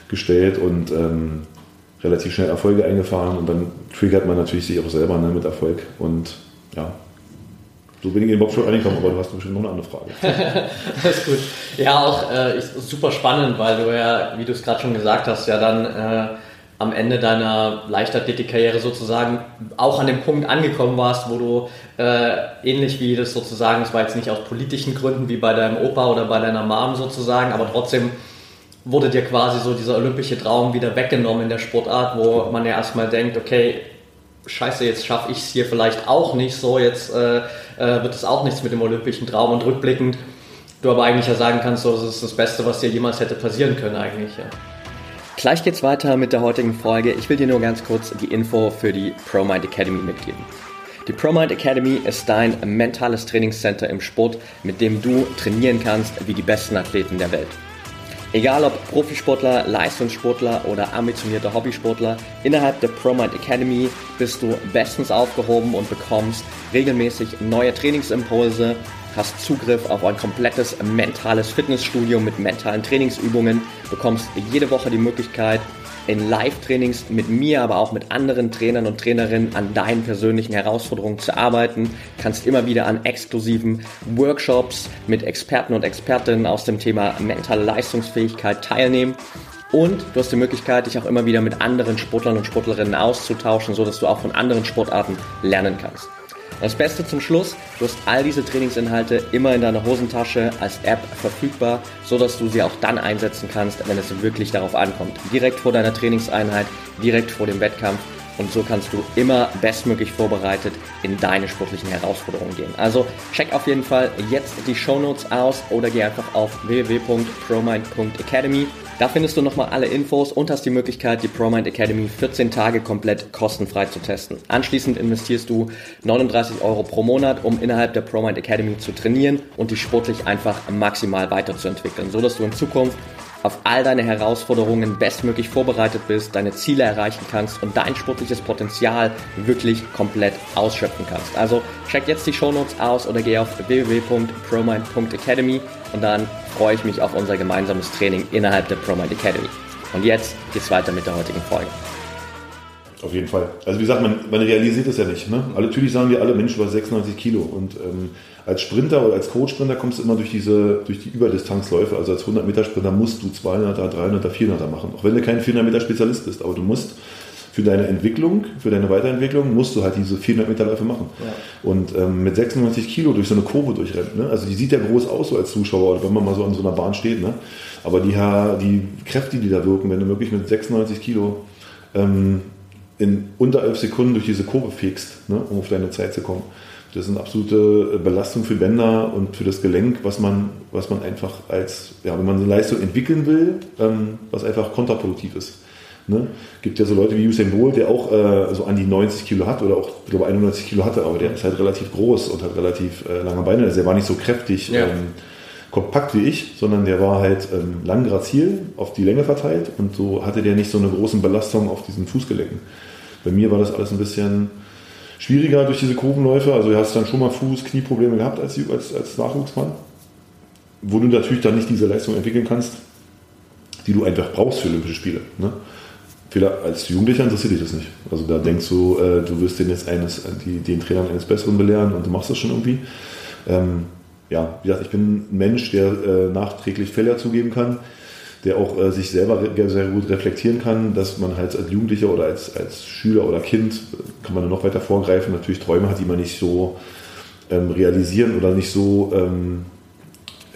gestellt und ähm, relativ schnell Erfolge eingefahren. Und dann triggert man natürlich sich auch selber ne, mit Erfolg. Und ja, so bin ich in den Bobsport reingekommen, aber du hast bestimmt noch eine andere Frage. Alles gut. Ja, auch äh, ist super spannend, weil du ja, wie du es gerade schon gesagt hast, ja dann äh, am Ende deiner Leichtathletik-Karriere sozusagen auch an dem Punkt angekommen warst, wo du äh, ähnlich wie das sozusagen, es war jetzt nicht aus politischen Gründen wie bei deinem Opa oder bei deiner Mom sozusagen, aber trotzdem wurde dir quasi so dieser olympische Traum wieder weggenommen in der Sportart, wo man ja erstmal denkt, okay, scheiße, jetzt schaffe ich es hier vielleicht auch nicht so, jetzt äh, äh, wird es auch nichts mit dem olympischen Traum und rückblickend du aber eigentlich ja sagen kannst, so, das ist das Beste, was dir jemals hätte passieren können eigentlich. Ja. Gleich geht's weiter mit der heutigen Folge. Ich will dir nur ganz kurz die Info für die ProMind Academy mitgeben. Die ProMind Academy ist dein mentales Trainingscenter im Sport, mit dem du trainieren kannst wie die besten Athleten der Welt. Egal ob Profisportler, Leistungssportler oder ambitionierter Hobbysportler, innerhalb der ProMind Academy bist du bestens aufgehoben und bekommst regelmäßig neue Trainingsimpulse, hast Zugriff auf ein komplettes mentales Fitnessstudio mit mentalen Trainingsübungen, bekommst jede Woche die Möglichkeit, in Live-Trainings mit mir, aber auch mit anderen Trainern und Trainerinnen an deinen persönlichen Herausforderungen zu arbeiten. Kannst immer wieder an exklusiven Workshops mit Experten und Expertinnen aus dem Thema mentale Leistungsfähigkeit teilnehmen. Und du hast die Möglichkeit, dich auch immer wieder mit anderen Sportlern und Sportlerinnen auszutauschen, sodass du auch von anderen Sportarten lernen kannst. Das Beste zum Schluss, du hast all diese Trainingsinhalte immer in deiner Hosentasche als App verfügbar, sodass du sie auch dann einsetzen kannst, wenn es wirklich darauf ankommt. Direkt vor deiner Trainingseinheit, direkt vor dem Wettkampf und so kannst du immer bestmöglich vorbereitet in deine sportlichen Herausforderungen gehen. Also check auf jeden Fall jetzt die Show Notes aus oder geh einfach auf www.promind.academy da findest du nochmal alle Infos und hast die Möglichkeit, die ProMind Academy 14 Tage komplett kostenfrei zu testen. Anschließend investierst du 39 Euro pro Monat, um innerhalb der ProMind Academy zu trainieren und dich sportlich einfach maximal weiterzuentwickeln, so dass du in Zukunft auf all deine Herausforderungen bestmöglich vorbereitet bist, deine Ziele erreichen kannst und dein sportliches Potenzial wirklich komplett ausschöpfen kannst. Also check jetzt die Shownotes aus oder geh auf www.promind.academy und dann freue ich mich auf unser gemeinsames Training innerhalb der ProMind Academy. Und jetzt geht's weiter mit der heutigen Folge. Auf jeden Fall. Also wie gesagt, man, man realisiert das ja nicht. Ne? Alle, natürlich sagen wir alle Menschen über 96 Kilo. Und ähm, als Sprinter oder als Coach-Sprinter kommst du immer durch diese durch die Überdistanzläufe. Also als 100-Meter-Sprinter musst du 200er, 300er, 400er machen. Auch wenn du kein 400-Meter-Spezialist bist. Aber du musst für deine Entwicklung, für deine Weiterentwicklung musst du halt diese 400 Meter Läufe machen. Ja. Und ähm, mit 96 Kilo durch so eine Kurve durchrennen. Ne? Also die sieht ja groß aus so als Zuschauer, wenn man mal so an so einer Bahn steht. Ne? Aber die, die Kräfte, die da wirken, wenn du wirklich mit 96 Kilo ähm, in unter 11 Sekunden durch diese Kurve fegst, ne? um auf deine Zeit zu kommen. Das ist eine absolute Belastung für Bänder und für das Gelenk, was man, was man einfach als, ja, wenn man eine Leistung entwickeln will, ähm, was einfach kontraproduktiv ist. Ne? Gibt ja so Leute wie Usain Bolt, der auch äh, so an die 90 Kilo hat oder auch, ich glaube, 91 Kilo hatte, aber der ist halt relativ groß und hat relativ äh, lange Beine. Also der war nicht so kräftig, ja. ähm, kompakt wie ich, sondern der war halt ähm, lang grazil auf die Länge verteilt und so hatte der nicht so eine große Belastung auf diesen Fußgelenken. Bei mir war das alles ein bisschen schwieriger durch diese Kurvenläufe. Also du hast dann schon mal Fuß-, Knieprobleme gehabt als, als, als Nachwuchsmann, wo du natürlich dann nicht diese Leistung entwickeln kannst, die du einfach brauchst für Olympische Spiele. Ne? Als Jugendlicher interessiert dich das nicht. Also da denkst du, äh, du wirst den jetzt eines, die, den Trainern eines Besseren belehren und du machst das schon irgendwie. Ähm, ja, wie gesagt, ich bin ein Mensch, der äh, nachträglich Fehler zugeben kann, der auch äh, sich selber sehr gut reflektieren kann, dass man halt als Jugendlicher oder als, als Schüler oder Kind, kann man noch weiter vorgreifen, natürlich Träume hat, die man nicht so ähm, realisieren oder nicht so ähm,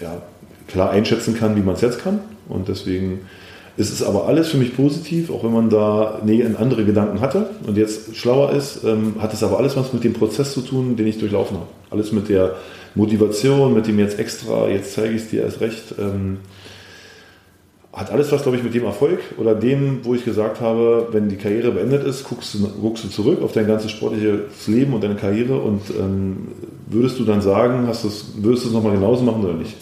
ja, klar einschätzen kann, wie man es jetzt kann. Und deswegen es ist aber alles für mich positiv, auch wenn man da andere Gedanken hatte und jetzt schlauer ist, ähm, hat es aber alles was mit dem Prozess zu tun, den ich durchlaufen habe. Alles mit der Motivation, mit dem jetzt extra, jetzt zeige ich es dir erst recht. Ähm, hat alles was, glaube ich, mit dem Erfolg oder dem, wo ich gesagt habe, wenn die Karriere beendet ist, guckst du, guckst du zurück auf dein ganzes sportliches Leben und deine Karriere und ähm, würdest du dann sagen, hast würdest du es nochmal genauso machen oder nicht?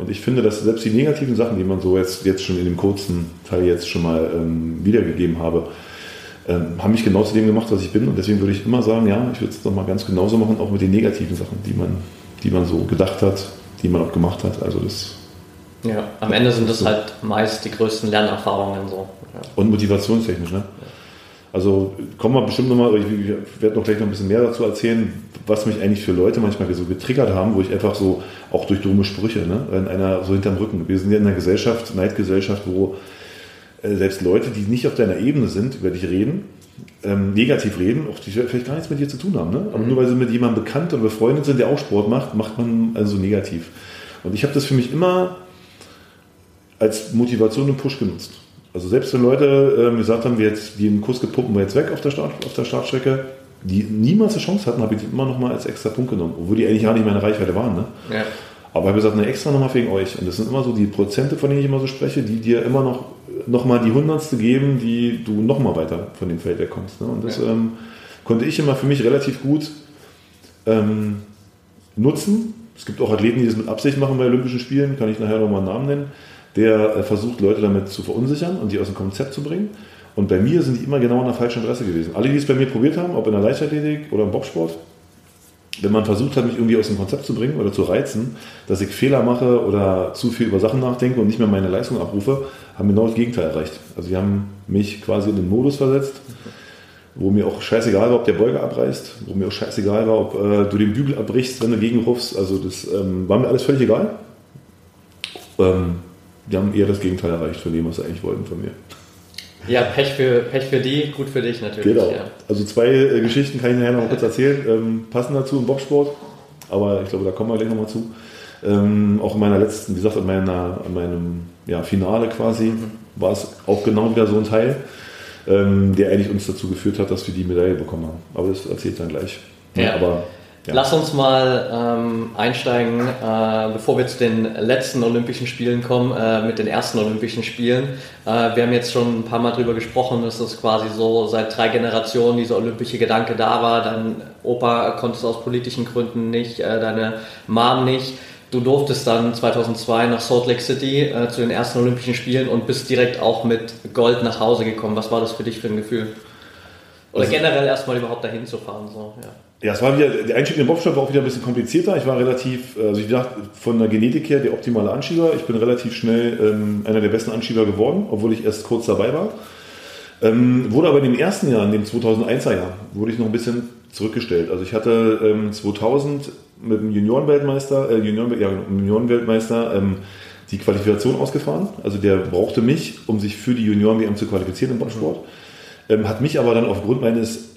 Und ich finde, dass selbst die negativen Sachen, die man so jetzt, jetzt schon in dem kurzen Teil jetzt schon mal ähm, wiedergegeben habe, ähm, haben mich genau zu dem gemacht, was ich bin. Und deswegen würde ich immer sagen, ja, ich würde es nochmal ganz genauso machen, auch mit den negativen Sachen, die man, die man so gedacht hat, die man auch gemacht hat. Also das. Ja, am Ende sind das so. halt meist die größten Lernerfahrungen so. Ja. Und motivationstechnisch, ne? Also kommen wir bestimmt nochmal, ich, ich werde noch gleich noch ein bisschen mehr dazu erzählen, was mich eigentlich für Leute manchmal so getriggert haben, wo ich einfach so, auch durch dumme Sprüche, ne, in einer so hinterm Rücken. Wir sind ja in einer Gesellschaft, Neidgesellschaft, wo äh, selbst Leute, die nicht auf deiner Ebene sind, über dich reden, ähm, negativ reden, auch die vielleicht gar nichts mit dir zu tun haben. Ne? Aber mhm. nur weil sie mit jemandem bekannt und befreundet sind, der auch Sport macht, macht man also negativ. Und ich habe das für mich immer als Motivation und Push genutzt. Also selbst wenn Leute äh, gesagt haben, wir jetzt den Kurs gepuppen wir jetzt weg auf der, Start, auf der Startstrecke, die niemals eine Chance hatten, habe ich die immer noch mal als extra Punkt genommen, obwohl die eigentlich gar nicht meine Reichweite waren. Ne? Ja. Aber ich habe gesagt, eine extra nochmal wegen euch. Und das sind immer so die Prozente, von denen ich immer so spreche, die dir immer noch, noch mal die Hundertste geben, die du noch mal weiter von dem Feld wegkommst. Ne? Und das ja. ähm, konnte ich immer für mich relativ gut ähm, nutzen. Es gibt auch Athleten, die das mit Absicht machen bei Olympischen Spielen, kann ich nachher nochmal einen Namen nennen, der äh, versucht, Leute damit zu verunsichern und die aus dem Konzept zu bringen. Und bei mir sind die immer genau an der falschen Adresse gewesen. Alle, die es bei mir probiert haben, ob in der Leichtathletik oder im Bobsport, wenn man versucht hat, mich irgendwie aus dem Konzept zu bringen oder zu reizen, dass ich Fehler mache oder zu viel über Sachen nachdenke und nicht mehr meine Leistung abrufe, haben genau das Gegenteil erreicht. Also sie haben mich quasi in den Modus versetzt, wo mir auch scheißegal war, ob der Beuger abreißt, wo mir auch scheißegal war, ob äh, du den Bügel abbrichst, wenn du gegenrufst. Also das ähm, war mir alles völlig egal. Ähm, die haben eher das Gegenteil erreicht von dem, was sie eigentlich wollten von mir. Ja, Pech für, Pech für die, gut für dich natürlich. Genau. Ja. Also zwei äh, Geschichten kann ich nachher noch mal kurz erzählen, ähm, passen dazu im Bobsport, aber ich glaube, da kommen wir gleich nochmal zu. Ähm, auch in meiner letzten, wie gesagt, in, meiner, in meinem ja, Finale quasi mhm. war es auch genau wieder so ein Teil, ähm, der eigentlich uns dazu geführt hat, dass wir die Medaille bekommen haben. Aber das erzählt dann gleich. Ja. aber ja. Lass uns mal ähm, einsteigen, äh, bevor wir zu den letzten Olympischen Spielen kommen, äh, mit den ersten Olympischen Spielen. Äh, wir haben jetzt schon ein paar Mal darüber gesprochen, dass das quasi so seit drei Generationen dieser olympische Gedanke da war. Dein Opa konnte es aus politischen Gründen nicht, äh, deine Mom nicht. Du durftest dann 2002 nach Salt Lake City äh, zu den ersten Olympischen Spielen und bist direkt auch mit Gold nach Hause gekommen. Was war das für dich für ein Gefühl? Oder also, generell erstmal überhaupt dahin zu fahren? So, ja. Ja, es war wieder, der Einstieg in den Bobsport war auch wieder ein bisschen komplizierter. Ich war relativ, also ich dachte, von der Genetik her der optimale Anschieber. Ich bin relativ schnell ähm, einer der besten Anschieber geworden, obwohl ich erst kurz dabei war. Ähm, wurde aber in dem ersten Jahr, in dem 2001er Jahr, wurde ich noch ein bisschen zurückgestellt. Also ich hatte ähm, 2000 mit dem Juniorenweltmeister, äh, Junioren, ja, Juniorenweltmeister ähm, die Qualifikation ausgefahren. Also der brauchte mich, um sich für die Junioren-WM zu qualifizieren im Bobsport. Ähm, hat mich aber dann aufgrund meines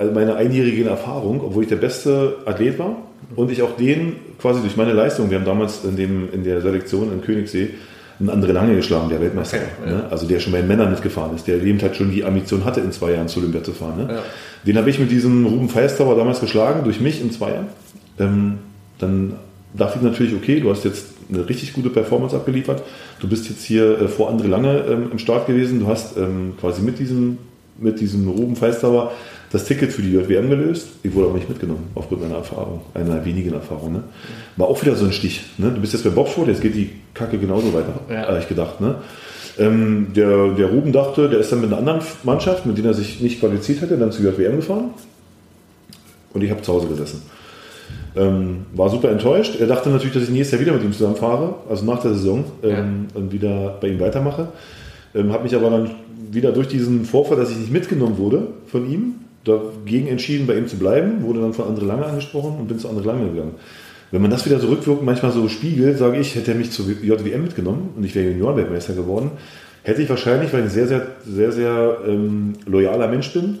also meine einjährige Erfahrung, obwohl ich der beste Athlet war und ich auch den quasi durch meine Leistung, wir haben damals in, dem, in der Selektion in Königssee einen andere Lange geschlagen, der Weltmeister. Okay, ne? Also der schon bei den Männern mitgefahren ist, der eben halt schon die Ambition hatte, in zwei Jahren zu Olympia zu fahren. Ne? Ja. Den habe ich mit diesem Ruben Feistauer damals geschlagen, durch mich in zwei Jahren. Ähm, dann dachte ich natürlich, okay, du hast jetzt eine richtig gute Performance abgeliefert. Du bist jetzt hier äh, vor andere Lange ähm, im Start gewesen. Du hast ähm, quasi mit diesem, mit diesem Ruben Feistauer das Ticket für die JWM gelöst. Ich wurde aber nicht mitgenommen, aufgrund meiner Erfahrung, einer wenigen Erfahrung. Ne? War auch wieder so ein Stich. Ne? Du bist jetzt bei Bobsport, jetzt geht die Kacke genauso weiter, ja. habe ich gedacht. Ne? Ähm, der, der Ruben dachte, der ist dann mit einer anderen Mannschaft, mit der er sich nicht qualifiziert hätte, dann zur JWM gefahren. Und ich habe zu Hause gesessen. Ähm, war super enttäuscht. Er dachte natürlich, dass ich nächstes Jahr wieder mit ihm zusammenfahre, also nach der Saison, ähm, ja. und wieder bei ihm weitermache. Ähm, habe mich aber dann wieder durch diesen Vorfall, dass ich nicht mitgenommen wurde von ihm, dagegen entschieden, bei ihm zu bleiben, wurde dann von André Lange angesprochen und bin zu André Lange gegangen. Wenn man das wieder so rückwirkend manchmal so spiegelt, sage ich, hätte er mich zur JWM mitgenommen und ich wäre Juniorenweltmeister geworden, hätte ich wahrscheinlich, weil ich ein sehr, sehr, sehr, sehr ähm, loyaler Mensch bin,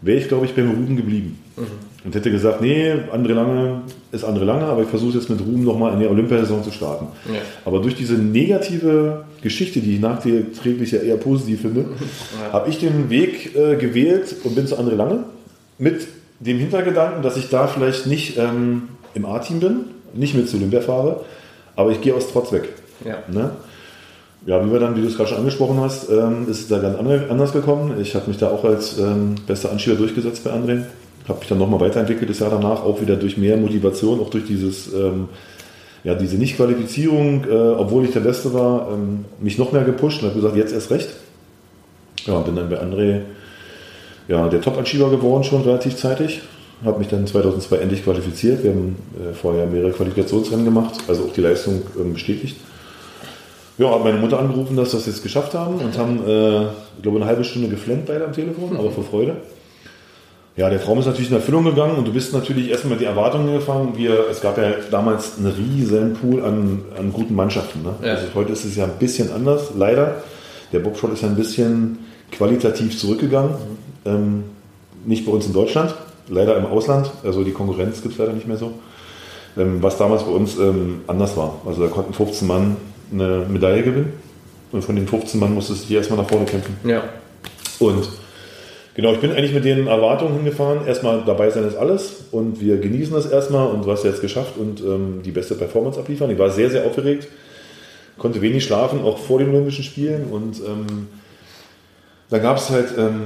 wäre ich, glaube ich, beim Ruben geblieben. Mhm. Und hätte gesagt, nee, André Lange ist André Lange, aber ich versuche jetzt mit Ruben nochmal in der Olympiasaison zu starten. Ja. Aber durch diese negative Geschichte, die ich nachträglich ja eher positiv finde, ja. habe ich den Weg äh, gewählt und bin zu André Lange mit dem Hintergedanken, dass ich da vielleicht nicht ähm, im A-Team bin, nicht mit zu Olympia fahre, aber ich gehe aus Trotz weg. Ja. Ne? Ja, wie wir dann, wie du es gerade schon angesprochen hast, ähm, ist es da ganz anders gekommen. Ich habe mich da auch als ähm, bester Anschieber durchgesetzt bei André. Habe mich dann nochmal weiterentwickelt das Jahr danach, auch wieder durch mehr Motivation, auch durch dieses, ähm, ja, diese Nichtqualifizierung, äh, obwohl ich der Beste war, ähm, mich noch mehr gepusht und habe gesagt, jetzt erst recht. Ja, bin dann bei André ja, der Top-Anschieber geworden, schon relativ zeitig. Habe mich dann 2002 endlich qualifiziert. Wir haben äh, vorher mehrere Qualifikationsrennen gemacht, also auch die Leistung ähm, bestätigt. Ja, habe meine Mutter angerufen, dass wir es jetzt geschafft haben und haben, äh, ich glaube, eine halbe Stunde geflennt beide am Telefon, aber vor Freude. Ja, der Traum ist natürlich in Erfüllung gegangen und du bist natürlich erstmal mit die Erwartungen gefangen. Wir, es gab ja damals einen riesen Pool an, an guten Mannschaften. Ne? Ja. Also heute ist es ja ein bisschen anders, leider. Der Bobshot ist ja ein bisschen qualitativ zurückgegangen. Mhm. Ähm, nicht bei uns in Deutschland, leider im Ausland. Also die Konkurrenz gibt es leider nicht mehr so. Ähm, was damals bei uns ähm, anders war. Also da konnten 15 Mann eine Medaille gewinnen. Und von den 15 Mann musstest du dich erstmal nach vorne kämpfen. Ja. Und genau, ich bin eigentlich mit den Erwartungen hingefahren. Erstmal dabei sein ist alles und wir genießen das erstmal und du hast jetzt geschafft und ähm, die beste Performance abliefern. Ich war sehr, sehr aufgeregt, konnte wenig schlafen, auch vor den Olympischen Spielen und ähm, dann gab es halt ähm,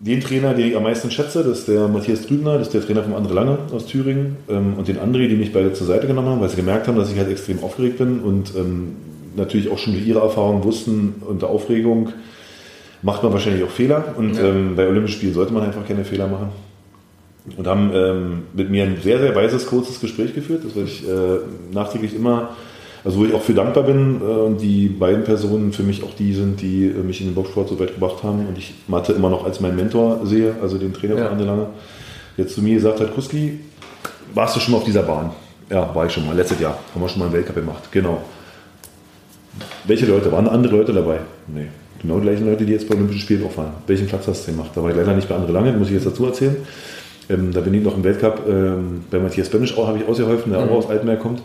den Trainer, den ich am meisten schätze, das ist der Matthias Trübner, das ist der Trainer von André Lange aus Thüringen ähm, und den André, die mich beide zur Seite genommen haben, weil sie gemerkt haben, dass ich halt extrem aufgeregt bin und ähm, natürlich auch schon durch ihre Erfahrungen wussten, unter Aufregung macht man wahrscheinlich auch Fehler und ja. ähm, bei Olympischen Spielen sollte man einfach keine Fehler machen. Und haben ähm, mit mir ein sehr, sehr weises, kurzes Gespräch geführt, das ich äh, nachträglich immer also wo ich auch für dankbar bin äh, und die beiden Personen für mich auch die sind, die äh, mich in den Boxsport so weit gebracht haben und ich Mathe immer noch als meinen Mentor sehe, also den Trainer ja. von Ande Lange. Jetzt zu mir gesagt hat, Kuski, warst du schon mal auf dieser Bahn? Ja, war ich schon mal, letztes Jahr. Haben wir schon mal einen Weltcup gemacht, genau. Welche Leute? Waren andere Leute dabei? Nee. Genau die gleichen Leute, die jetzt bei Olympischen Spielen auch waren. Welchen Platz hast du gemacht? Da war ich leider nicht bei Andre Lange, muss ich jetzt dazu erzählen. Ähm, da bin ich noch im Weltcup ähm, bei Matthias Benisch auch, habe ich ausgeholfen, der mhm. auch aus Altenberg kommt.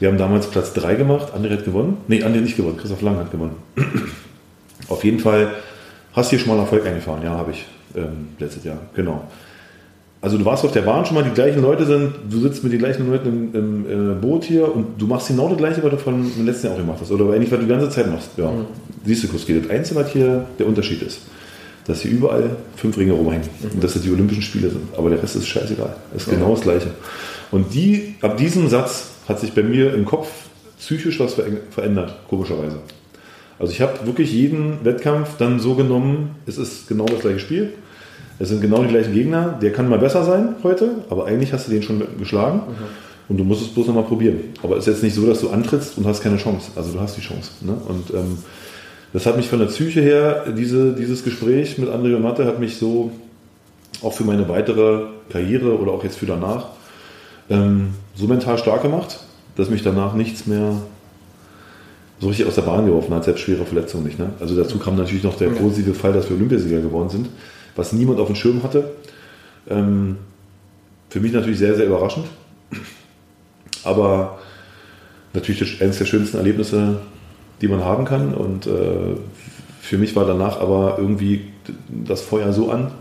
Wir haben damals Platz 3 gemacht, André hat gewonnen. Nee, André nicht gewonnen, Christoph Lang hat gewonnen. Auf jeden Fall hast du hier schon mal Erfolg eingefahren, ja, habe ich ähm, letztes Jahr, genau. Also du warst auf der Bahn schon mal, die gleichen Leute sind, du sitzt mit den gleichen Leuten im, im äh, Boot hier und du machst genau das gleiche, was du von dem letzten Jahr auch gemacht hast. Oder eigentlich, was du die ganze Zeit machst. Ja. Mhm. Siehst du, Kuski, das Einzige, was hier der Unterschied ist, dass hier überall fünf Ringe rumhängen mhm. und dass das die Olympischen Spiele sind. Aber der Rest ist scheißegal. Das ist mhm. genau das Gleiche. Und die, ab diesem Satz hat sich bei mir im Kopf psychisch was verändert, komischerweise. Also ich habe wirklich jeden Wettkampf dann so genommen, es ist genau das gleiche Spiel, es sind genau die gleichen Gegner, der kann mal besser sein heute, aber eigentlich hast du den schon geschlagen mhm. und du musst es bloß nochmal probieren. Aber es ist jetzt nicht so, dass du antrittst und hast keine Chance. Also du hast die Chance. Ne? Und ähm, das hat mich von der Psyche her, diese, dieses Gespräch mit André und Matte hat mich so auch für meine weitere Karriere oder auch jetzt für danach ähm, so mental stark gemacht, dass mich danach nichts mehr so richtig aus der Bahn geworfen hat, selbst schwere Verletzungen nicht. Ne? Also dazu kam natürlich noch der positive Fall, dass wir Olympiasieger geworden sind, was niemand auf dem Schirm hatte. Ähm, für mich natürlich sehr, sehr überraschend. Aber natürlich eines der schönsten Erlebnisse, die man haben kann. Und äh, für mich war danach aber irgendwie das Feuer so an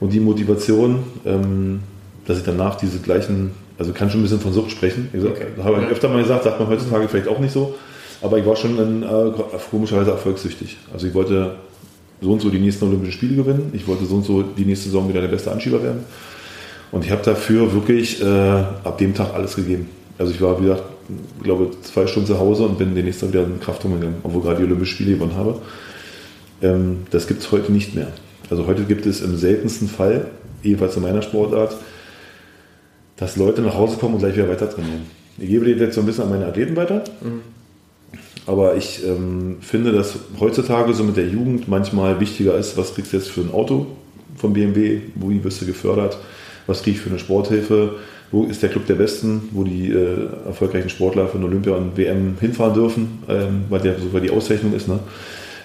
und die Motivation, ähm, dass ich danach diese gleichen, also kann schon ein bisschen von Sucht sprechen. Ich okay. habe ich öfter mal gesagt, sagt man heutzutage vielleicht auch nicht so. Aber ich war schon ein, äh, komischerweise erfolgssüchtig. Also ich wollte so und so die nächsten Olympischen Spiele gewinnen. Ich wollte so und so die nächste Saison wieder der beste Anschieber werden. Und ich habe dafür wirklich äh, ab dem Tag alles gegeben. Also ich war, wie gesagt, glaube, zwei Stunden zu Hause und bin den nächsten Tag wieder in Kraft umgegangen, obwohl gerade die Olympischen Spiele gewonnen habe. Ähm, das gibt es heute nicht mehr. Also heute gibt es im seltensten Fall, jedenfalls in meiner Sportart, dass Leute nach Hause kommen und gleich wieder weiter trainieren. Ich gebe dir jetzt so ein bisschen an meine Athleten weiter. Mhm. Aber ich ähm, finde, dass heutzutage so mit der Jugend manchmal wichtiger ist, was kriegst du jetzt für ein Auto vom BMW, wo wirst du gefördert, was kriege ich für eine Sporthilfe, wo ist der Club der Besten, wo die äh, erfolgreichen Sportler von Olympia und WM hinfahren dürfen, ähm, weil der sogar die Auszeichnung ist. Ne?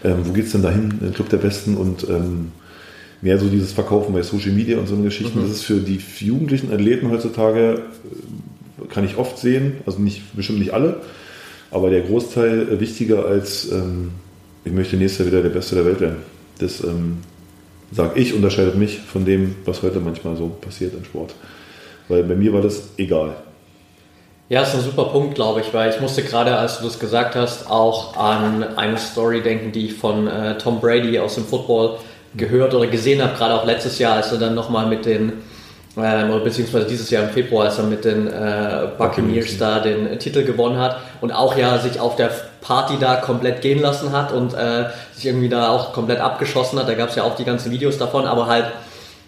Ähm, wo geht es denn dahin, der Club der Besten und ähm, mehr so dieses Verkaufen bei Social Media und so eine Geschichten. Mhm. Das ist für die jugendlichen Athleten heutzutage, äh, kann ich oft sehen, also nicht, bestimmt nicht alle, aber der Großteil äh, wichtiger als ähm, ich möchte nächstes Jahr wieder der Beste der Welt werden. Das ähm, sage ich, unterscheidet mich von dem, was heute manchmal so passiert im Sport. Weil bei mir war das egal. Ja, ist ein super Punkt, glaube ich, weil ich musste gerade, als du das gesagt hast, auch an eine Story denken, die ich von äh, Tom Brady aus dem Football gehört oder gesehen habe, gerade auch letztes Jahr, als er dann nochmal mit den, äh, oder beziehungsweise dieses Jahr im Februar, als er mit den äh, Buccaneers da den Titel gewonnen hat und auch ja sich auf der Party da komplett gehen lassen hat und äh, sich irgendwie da auch komplett abgeschossen hat. Da gab es ja auch die ganzen Videos davon, aber halt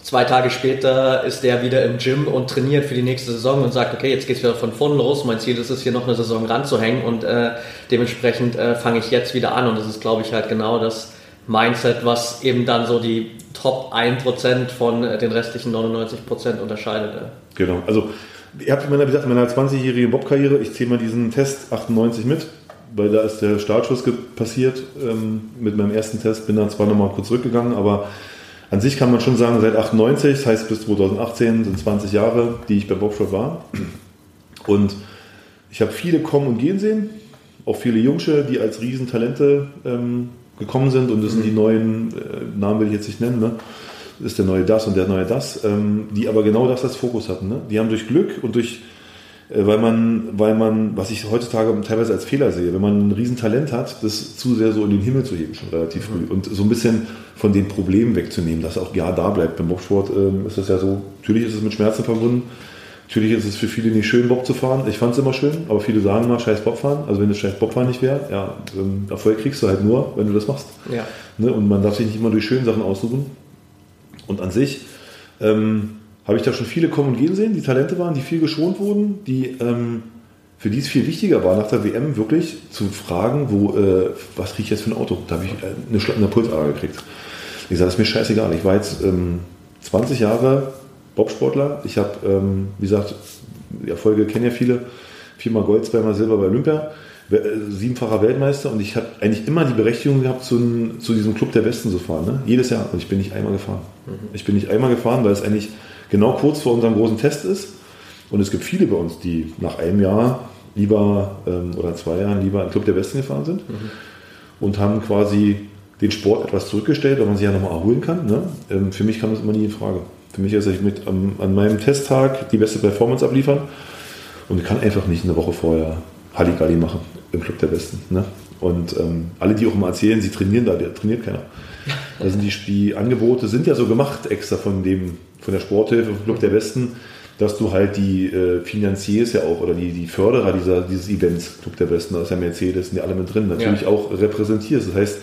zwei Tage später ist der wieder im Gym und trainiert für die nächste Saison und sagt, okay, jetzt geht's wieder von vorne los. Mein Ziel ist es, hier noch eine Saison ranzuhängen und äh, dementsprechend äh, fange ich jetzt wieder an. Und das ist, glaube ich, halt genau das, Mindset, was eben dann so die Top 1% von äh, den restlichen 99% unterscheidet. Genau, also ihr habt, wie gesagt, in meiner 20-jährigen Bob-Karriere, ich zähle mal diesen Test 98 mit, weil da ist der Startschuss passiert ähm, mit meinem ersten Test, bin dann zwar nochmal kurz zurückgegangen, aber an sich kann man schon sagen, seit 98, das heißt bis 2018 sind 20 Jahre, die ich bei Bobshot war. Und ich habe viele kommen und gehen sehen, auch viele Jungsche, die als Riesentalente ähm, gekommen sind und das sind die mhm. neuen, äh, Namen will ich jetzt nicht nennen, ne? ist der neue das und der neue das, ähm, die aber genau das als Fokus hatten. Ne? Die haben durch Glück und durch äh, weil man, weil man, was ich heutzutage teilweise als Fehler sehe, wenn man ein Riesentalent hat, das zu sehr so in den Himmel zu heben, schon relativ früh. Und so ein bisschen von den Problemen wegzunehmen, dass auch ja da bleibt. Beim Bobsport ähm, ist das ja so, natürlich ist es mit Schmerzen verbunden. Natürlich ist es für viele nicht schön, Bob zu fahren. Ich fand es immer schön, aber viele sagen mal, scheiß Bobfahren. Also wenn das scheiß Bobfahren nicht wäre, ja, ähm, Erfolg kriegst du halt nur, wenn du das machst. Ja. Ne? Und man darf sich nicht immer durch schöne Sachen aussuchen. Und an sich ähm, habe ich da schon viele kommen und gehen sehen, die Talente waren, die viel geschont wurden, die ähm, für die es viel wichtiger war, nach der WM wirklich zu fragen, wo, äh, was ich jetzt für ein Auto? Da habe ich äh, eine, Schla- eine Pulsader gekriegt. Ich sage, das ist mir scheißegal. Ich war jetzt ähm, 20 Jahre Bobsportler. Ich habe, ähm, wie gesagt, die Erfolge kennen ja viele. Viermal Gold, zweimal Silber bei Olympia. Äh, Siebenfacher Weltmeister und ich habe eigentlich immer die Berechtigung gehabt, zu, n- zu diesem Club der Besten zu fahren. Ne? Jedes Jahr. Und ich bin nicht einmal gefahren. Ich bin nicht einmal gefahren, weil es eigentlich genau kurz vor unserem großen Test ist. Und es gibt viele bei uns, die nach einem Jahr lieber ähm, oder zwei Jahren lieber in den Club der Besten gefahren sind und haben quasi den Sport etwas zurückgestellt, weil man sich ja nochmal erholen kann. Ne? Ähm, für mich kam das immer nie in Frage. Für mich ist, dass ich mit am, an meinem Testtag die beste Performance abliefern und ich kann einfach nicht eine Woche vorher Halligalli machen im Club der Besten. Ne? Und ähm, alle, die auch immer erzählen, sie trainieren da, der trainiert keiner. Da sind die, die Angebote sind ja so gemacht extra von dem von der Sporthilfe, vom Club der Besten, dass du halt die äh, Finanziers ja auch oder die, die Förderer dieser, dieses Events, Club der Besten, da ist ja Mercedes, sind ja alle mit drin, natürlich Ja. auch repräsentierst. Das heißt,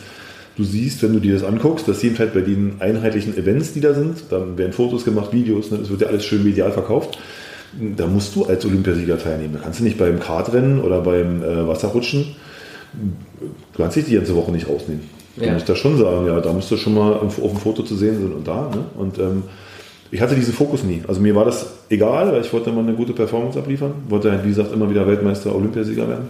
du siehst, wenn du dir das anguckst, dass jedenfalls bei den einheitlichen Events, die da sind, dann werden Fotos gemacht, Videos, ne, das wird ja alles schön medial verkauft. Da musst du als Olympiasieger teilnehmen. Da kannst du nicht beim Kartrennen oder beim äh, Wasserrutschen, du kannst dich die ganze Woche nicht rausnehmen. Ja. musst da schon sagen, ja, da musst du schon mal auf dem Foto zu sehen sein und da. Ne? Und ähm, ich hatte diesen Fokus nie. Also mir war das egal, weil ich wollte mal eine gute Performance abliefern. Wollte halt, wie gesagt, immer wieder Weltmeister, Olympiasieger werden.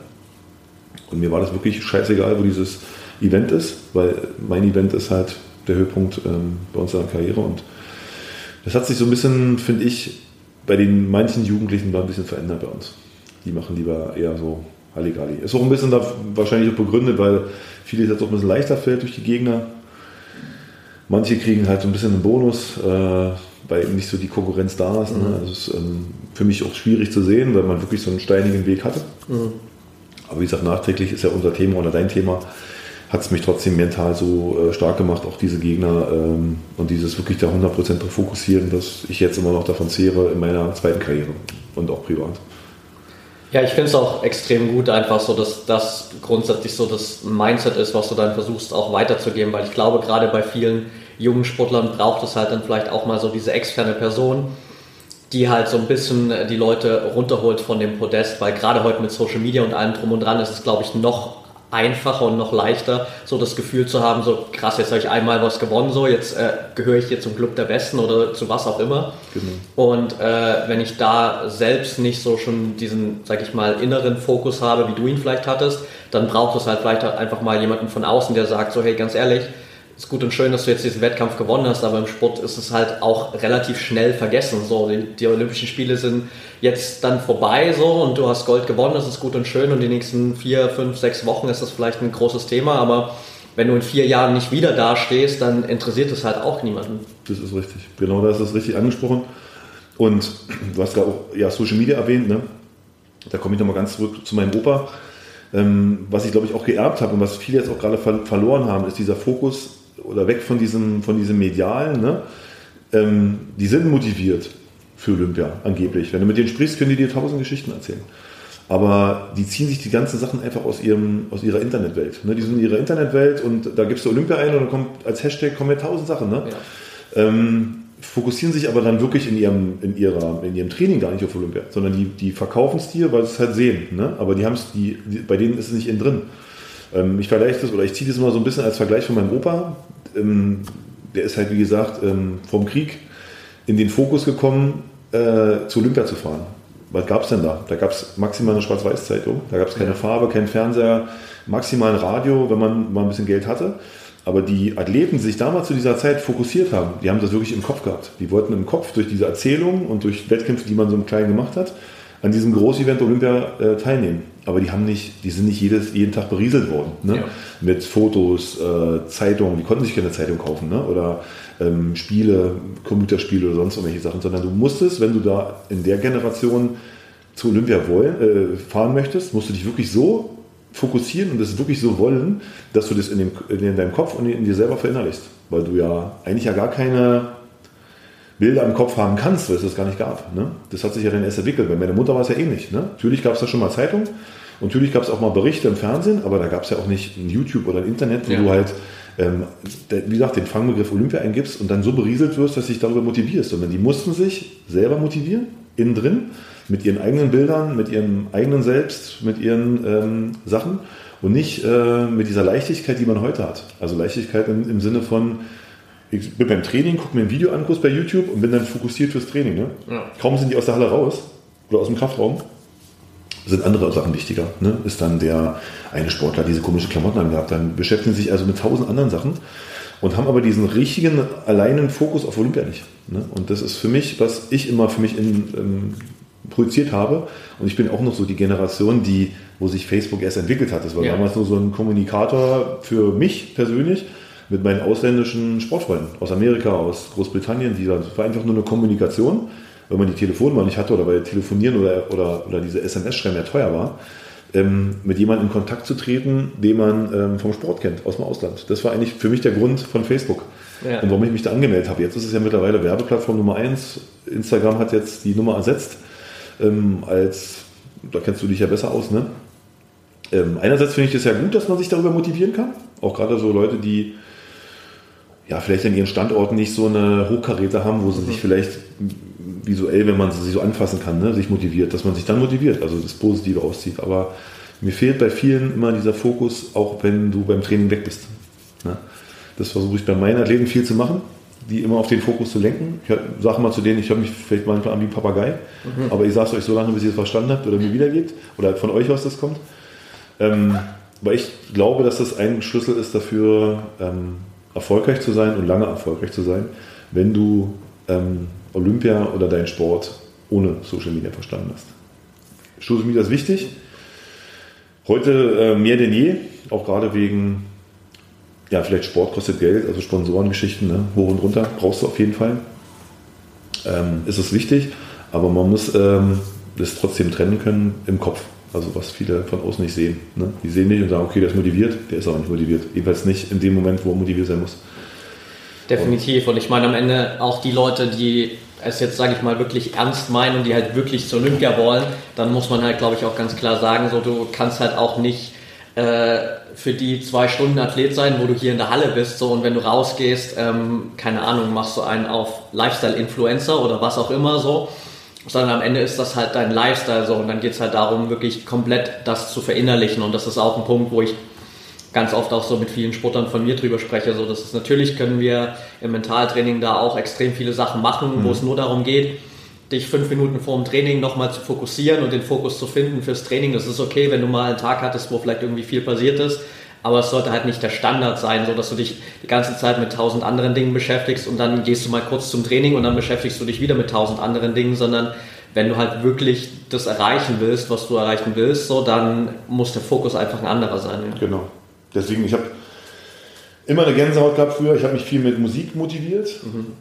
Und mir war das wirklich scheißegal, wo dieses Event ist, weil mein Event ist halt der Höhepunkt ähm, bei unserer Karriere. Und das hat sich so ein bisschen, finde ich, bei den manchen Jugendlichen war ein bisschen verändert bei uns. Die machen lieber eher so Halligalli. Ist auch ein bisschen da wahrscheinlich auch begründet, weil vieles jetzt auch ein bisschen leichter fällt durch die Gegner. Manche kriegen halt so ein bisschen einen Bonus, äh, weil eben nicht so die Konkurrenz da ist. Ne? Also es ist ähm, für mich auch schwierig zu sehen, weil man wirklich so einen steinigen Weg hatte. Aber wie gesagt, nachträglich ist ja unser Thema oder dein Thema, hat es mich trotzdem mental so äh, stark gemacht, auch diese Gegner ähm, und dieses wirklich da 100% drauf fokussieren, dass ich jetzt immer noch davon zehre in meiner zweiten Karriere und auch privat. Ja, ich finde es auch extrem gut, einfach so, dass das grundsätzlich so das Mindset ist, was du dann versuchst auch weiterzugeben, weil ich glaube, gerade bei vielen jungen Sportlern braucht es halt dann vielleicht auch mal so diese externe Person, die halt so ein bisschen äh, die Leute runterholt von dem Podest, weil gerade heute mit Social Media und allem drum und dran ist es, glaube ich, noch einfacher und noch leichter, so das Gefühl zu haben, so krass, jetzt habe ich einmal was gewonnen, so jetzt äh, gehöre ich hier zum Club der Besten oder zu was auch immer. Genau. Und äh, wenn ich da selbst nicht so schon diesen, sag ich mal, inneren Fokus habe, wie du ihn vielleicht hattest, dann braucht es halt vielleicht einfach mal jemanden von außen, der sagt so, hey, ganz ehrlich, ist gut und schön, dass du jetzt diesen Wettkampf gewonnen hast, aber im Sport ist es halt auch relativ schnell vergessen. So, die, die Olympischen Spiele sind jetzt dann vorbei so und du hast Gold gewonnen, das ist gut und schön und die nächsten vier, fünf, sechs Wochen ist das vielleicht ein großes Thema, aber wenn du in vier Jahren nicht wieder dastehst, dann interessiert es halt auch niemanden. Das ist richtig. Genau, da ist das richtig angesprochen. Und du hast gerade auch ja, Social Media erwähnt, ne? Da komme ich nochmal ganz zurück zu meinem Opa. Ähm, was ich glaube ich auch geerbt habe und was viele jetzt auch gerade ver verloren haben, ist dieser Fokus oder weg von diesem, von diesem Medialen. Ne? Ähm, die sind motiviert für Olympia, angeblich. Wenn du mit denen sprichst, können die dir tausend Geschichten erzählen. Aber die ziehen sich die ganzen Sachen einfach aus, ihrem, aus ihrer Internetwelt. Ne? Die sind in ihrer Internetwelt und da gibst du Olympia ein und dann kommt als Hashtag kommen ja tausend Sachen. Ne? Ja. ähm, fokussieren sich aber dann wirklich in ihrem, in ihrer, in ihrem Training gar nicht auf Olympia, sondern die, die verkaufen es dir, weil sie es halt sehen. Ne? Aber die haben es, die, die, bei denen ist es nicht innen drin. Ähm, ich vergleiche das oder ich ziehe das immer so ein bisschen als Vergleich von meinem Opa. Ähm, der ist halt, wie gesagt, ähm, vom Krieg in den Fokus gekommen, äh, zu Olympia zu fahren. Was gab es denn da? Da gab es maximal eine Schwarz-Weiß-Zeitung, da gab es keine Farbe, kein Fernseher, maximal ein Radio, wenn man mal ein bisschen Geld hatte. Aber die Athleten, die sich damals zu dieser Zeit fokussiert haben, die haben das wirklich im Kopf gehabt. Die wollten im Kopf durch diese Erzählung und durch Wettkämpfe, die man so im Kleinen gemacht hat, an diesem Großevent Olympia äh, teilnehmen. Aber die haben nicht, die sind nicht jedes, jeden Tag berieselt worden. Ne? Ja. Mit Fotos, äh, Zeitungen, die konnten sich keine Zeitung kaufen, ne? Oder ähm, Spiele, Computerspiele oder sonst irgendwelche Sachen, sondern du musstest, wenn du da in der Generation zu Olympia wollen, äh, fahren möchtest, musst du dich wirklich so fokussieren und das wirklich so wollen, dass du das in, dem, in deinem Kopf und in dir selber verinnerlichst. Weil du ja eigentlich ja gar keine Bilder im Kopf haben kannst, weil es das gar nicht gab. Ne? Das hat sich ja dann erst entwickelt. Bei meiner Mutter war es ja ähnlich. Ne? Natürlich gab es da schon mal Zeitung und natürlich gab es auch mal Berichte im Fernsehen, aber da gab es ja auch nicht ein YouTube oder ein Internet, wo ja. du halt, ähm, der, wie gesagt, den Fangbegriff Olympia eingibst und dann so berieselt wirst, dass du dich darüber motivierst. Sondern die mussten sich selber motivieren, innen drin mit ihren eigenen Bildern, mit ihrem eigenen Selbst, mit ihren ähm, Sachen und nicht äh, mit dieser Leichtigkeit, die man heute hat. Also Leichtigkeit im, im Sinne von, ich bin beim Training, gucke mir ein Video an, kurz bei YouTube und bin dann fokussiert fürs Training. Ne? Ja. Kaum sind die aus der Halle raus oder aus dem Kraftraum, sind andere Sachen wichtiger. Ne? Ist dann der eine Sportler diese komische Klamotten angehabt, dann beschäftigen sich also mit tausend anderen Sachen und haben aber diesen richtigen, alleinen Fokus auf Olympia nicht. Ne? Und das ist für mich, was ich immer für mich in, in projiziert habe. Und ich bin auch noch so die Generation, die, wo sich Facebook erst entwickelt hat. Das war ja. damals nur so ein Kommunikator für mich persönlich mit meinen ausländischen Sportfreunden aus Amerika, aus Großbritannien. Die, das war einfach nur eine Kommunikation, weil man die Telefonnummer nicht hatte oder weil Telefonieren oder, oder, oder diese SMS-Schreiben ja teuer war. Ähm, mit jemandem in Kontakt zu treten, den man ähm, vom Sport kennt, aus dem Ausland. Das war eigentlich für mich der Grund von Facebook. Ja. Und warum ich mich da angemeldet habe. Jetzt ist es ja mittlerweile Werbeplattform Nummer eins. Instagram hat jetzt die Nummer ersetzt ähm, als, da kennst du dich ja besser aus, ne? Ähm, einerseits finde ich es ja gut, dass man sich darüber motivieren kann. Auch gerade so Leute, die ja vielleicht an ihren Standorten nicht so eine Hochkaräte haben, wo sie mhm. sich vielleicht visuell, wenn man sie so anfassen kann, ne, sich motiviert, dass man sich dann motiviert, also das Positive auszieht. Aber mir fehlt bei vielen immer dieser Fokus, auch wenn du beim Training weg bist. Ne? Das versuche ich bei meinen Athleten viel zu machen die immer auf den Fokus zu lenken. Ich sage mal zu denen, ich höre mich vielleicht manchmal an wie ein Papagei, mhm. aber ich sage es euch so lange, bis ihr es verstanden habt oder mir wiedergebt oder von euch aus das kommt. Ähm, weil ich glaube, dass das ein Schlüssel ist dafür, ähm, erfolgreich zu sein und lange erfolgreich zu sein, wenn du ähm, Olympia oder deinen Sport ohne Social Media verstanden hast. Social Media ist wichtig. Heute äh, mehr denn je, auch gerade wegen ja, vielleicht Sport kostet Geld, also Sponsorengeschichten, ne? hoch und runter, brauchst du auf jeden Fall. Ähm, ist es wichtig, aber man muss ähm, das trotzdem trennen können im Kopf. Also was viele von außen nicht sehen. Ne? Die sehen nicht und sagen, okay, der ist motiviert, der ist auch nicht motiviert. Jedenfalls nicht in dem Moment, wo er motiviert sein muss. Definitiv. Und ich meine am Ende auch die Leute, die es jetzt, sage ich mal, wirklich ernst meinen und die halt wirklich zur Olympia wollen, dann muss man halt, glaube ich, auch ganz klar sagen, so du kannst halt auch nicht äh, für die zwei Stunden Athlet sein, wo du hier in der Halle bist, so und wenn du rausgehst, ähm, keine Ahnung, machst du einen auf Lifestyle-Influencer oder was auch immer so, sondern am Ende ist das halt dein Lifestyle so und dann geht es halt darum, wirklich komplett das zu verinnerlichen und das ist auch ein Punkt, wo ich ganz oft auch so mit vielen Sportlern von mir drüber spreche, so dass es natürlich können wir im Mentaltraining da auch extrem viele Sachen machen, mhm. wo es nur darum geht, dich fünf Minuten vor dem Training nochmal zu fokussieren und den Fokus zu finden fürs Training. Das ist okay, wenn du mal einen Tag hattest, wo vielleicht irgendwie viel passiert ist. Aber es sollte halt nicht der Standard sein, so dass du dich die ganze Zeit mit tausend anderen Dingen beschäftigst und dann gehst du mal kurz zum Training und dann beschäftigst du dich wieder mit tausend anderen Dingen, sondern wenn du halt wirklich das erreichen willst, was du erreichen willst, so dann muss der Fokus einfach ein anderer sein. Ja. Genau. Deswegen, ich habe immer eine Gänsehaut gehabt früher. Ich habe mich viel mit Musik motiviert. Mhm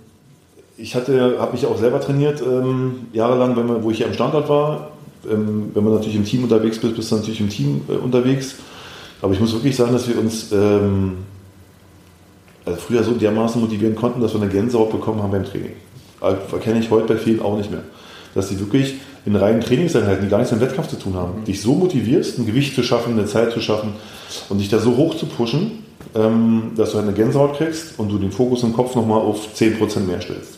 ich hatte, habe mich auch selber trainiert, ähm, jahrelang, wenn man, wo ich hier am Standort war. Ähm, wenn man natürlich im Team unterwegs bist, bist du natürlich im Team äh, unterwegs. Aber ich muss wirklich sagen, dass wir uns ähm, also früher so dermaßen motivieren konnten, dass wir eine Gänsehaut bekommen haben beim Training. Also, erkenne ich heute bei vielen auch nicht mehr. Dass sie wirklich in reinen Trainingseinheiten, die gar nichts mit dem Wettkampf zu tun haben, mhm. dich so motivierst, ein Gewicht zu schaffen, eine Zeit zu schaffen und dich da so hoch zu pushen, ähm, dass du eine Gänsehaut kriegst und du den Fokus im Kopf nochmal auf 10% mehr stellst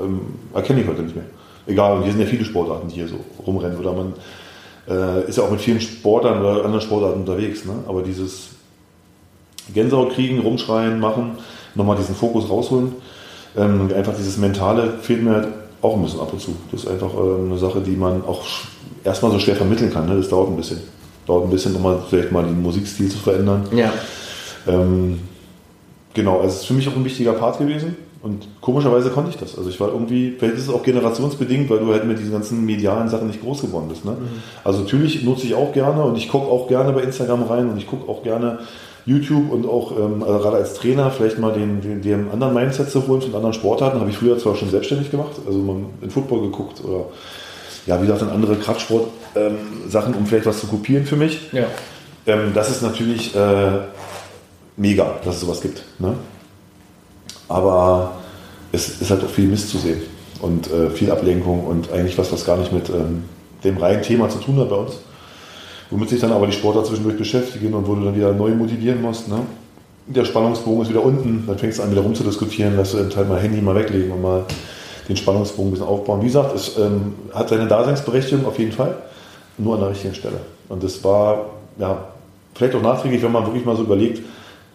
ähm, erkenne ich heute nicht mehr. Egal, hier sind ja viele Sportarten, die hier so rumrennen. Oder man äh, ist ja auch mit vielen Sportarten oder anderen Sportarten unterwegs. Ne? Aber dieses Gänsehaut kriegen, rumschreien, machen, nochmal diesen Fokus rausholen, ähm, einfach dieses Mentale fehlt mir halt auch ein bisschen ab und zu. Das ist einfach äh, eine Sache, die man auch erstmal so schwer vermitteln kann. Ne? Das dauert ein bisschen. Dauert ein bisschen, nochmal vielleicht mal den Musikstil zu verändern. Ja. Ähm, genau, also es ist für mich auch ein wichtiger Part gewesen. Und komischerweise konnte ich das. Also ich war irgendwie, vielleicht ist es auch generationsbedingt, weil du halt mit diesen ganzen medialen Sachen nicht groß geworden bist. Ne? Mhm. Also natürlich nutze ich auch gerne und ich gucke auch gerne bei Instagram rein und ich gucke auch gerne YouTube und auch ähm, also gerade als Trainer vielleicht mal den, den, den anderen Mindset zu holen von anderen Sportarten. Habe ich früher zwar schon selbstständig gemacht, also mal in Football geguckt oder ja, wie gesagt, dann andere Kraftsport-Sachen, ähm, um vielleicht was zu kopieren für mich. Ja. Ähm, das ist natürlich äh, mega, dass es sowas gibt. Ne? Aber es ist halt auch viel Mist zu sehen und äh, viel Ablenkung und eigentlich was, was gar nicht mit ähm, dem reinen Thema zu tun hat bei uns. Womit sich dann aber die Sportler zwischendurch beschäftigen und wo du dann wieder neu motivieren musst. Ne? Der Spannungsbogen ist wieder unten, dann fängst du an wieder rumzudiskutieren, lässt du im Teil mal Handy mal weglegen und mal den Spannungsbogen ein bisschen aufbauen. Wie gesagt, es ähm, hat seine Daseinsberechtigung auf jeden Fall, nur an der richtigen Stelle. Und das war, ja, vielleicht auch nachträglich, wenn man wirklich mal so überlegt,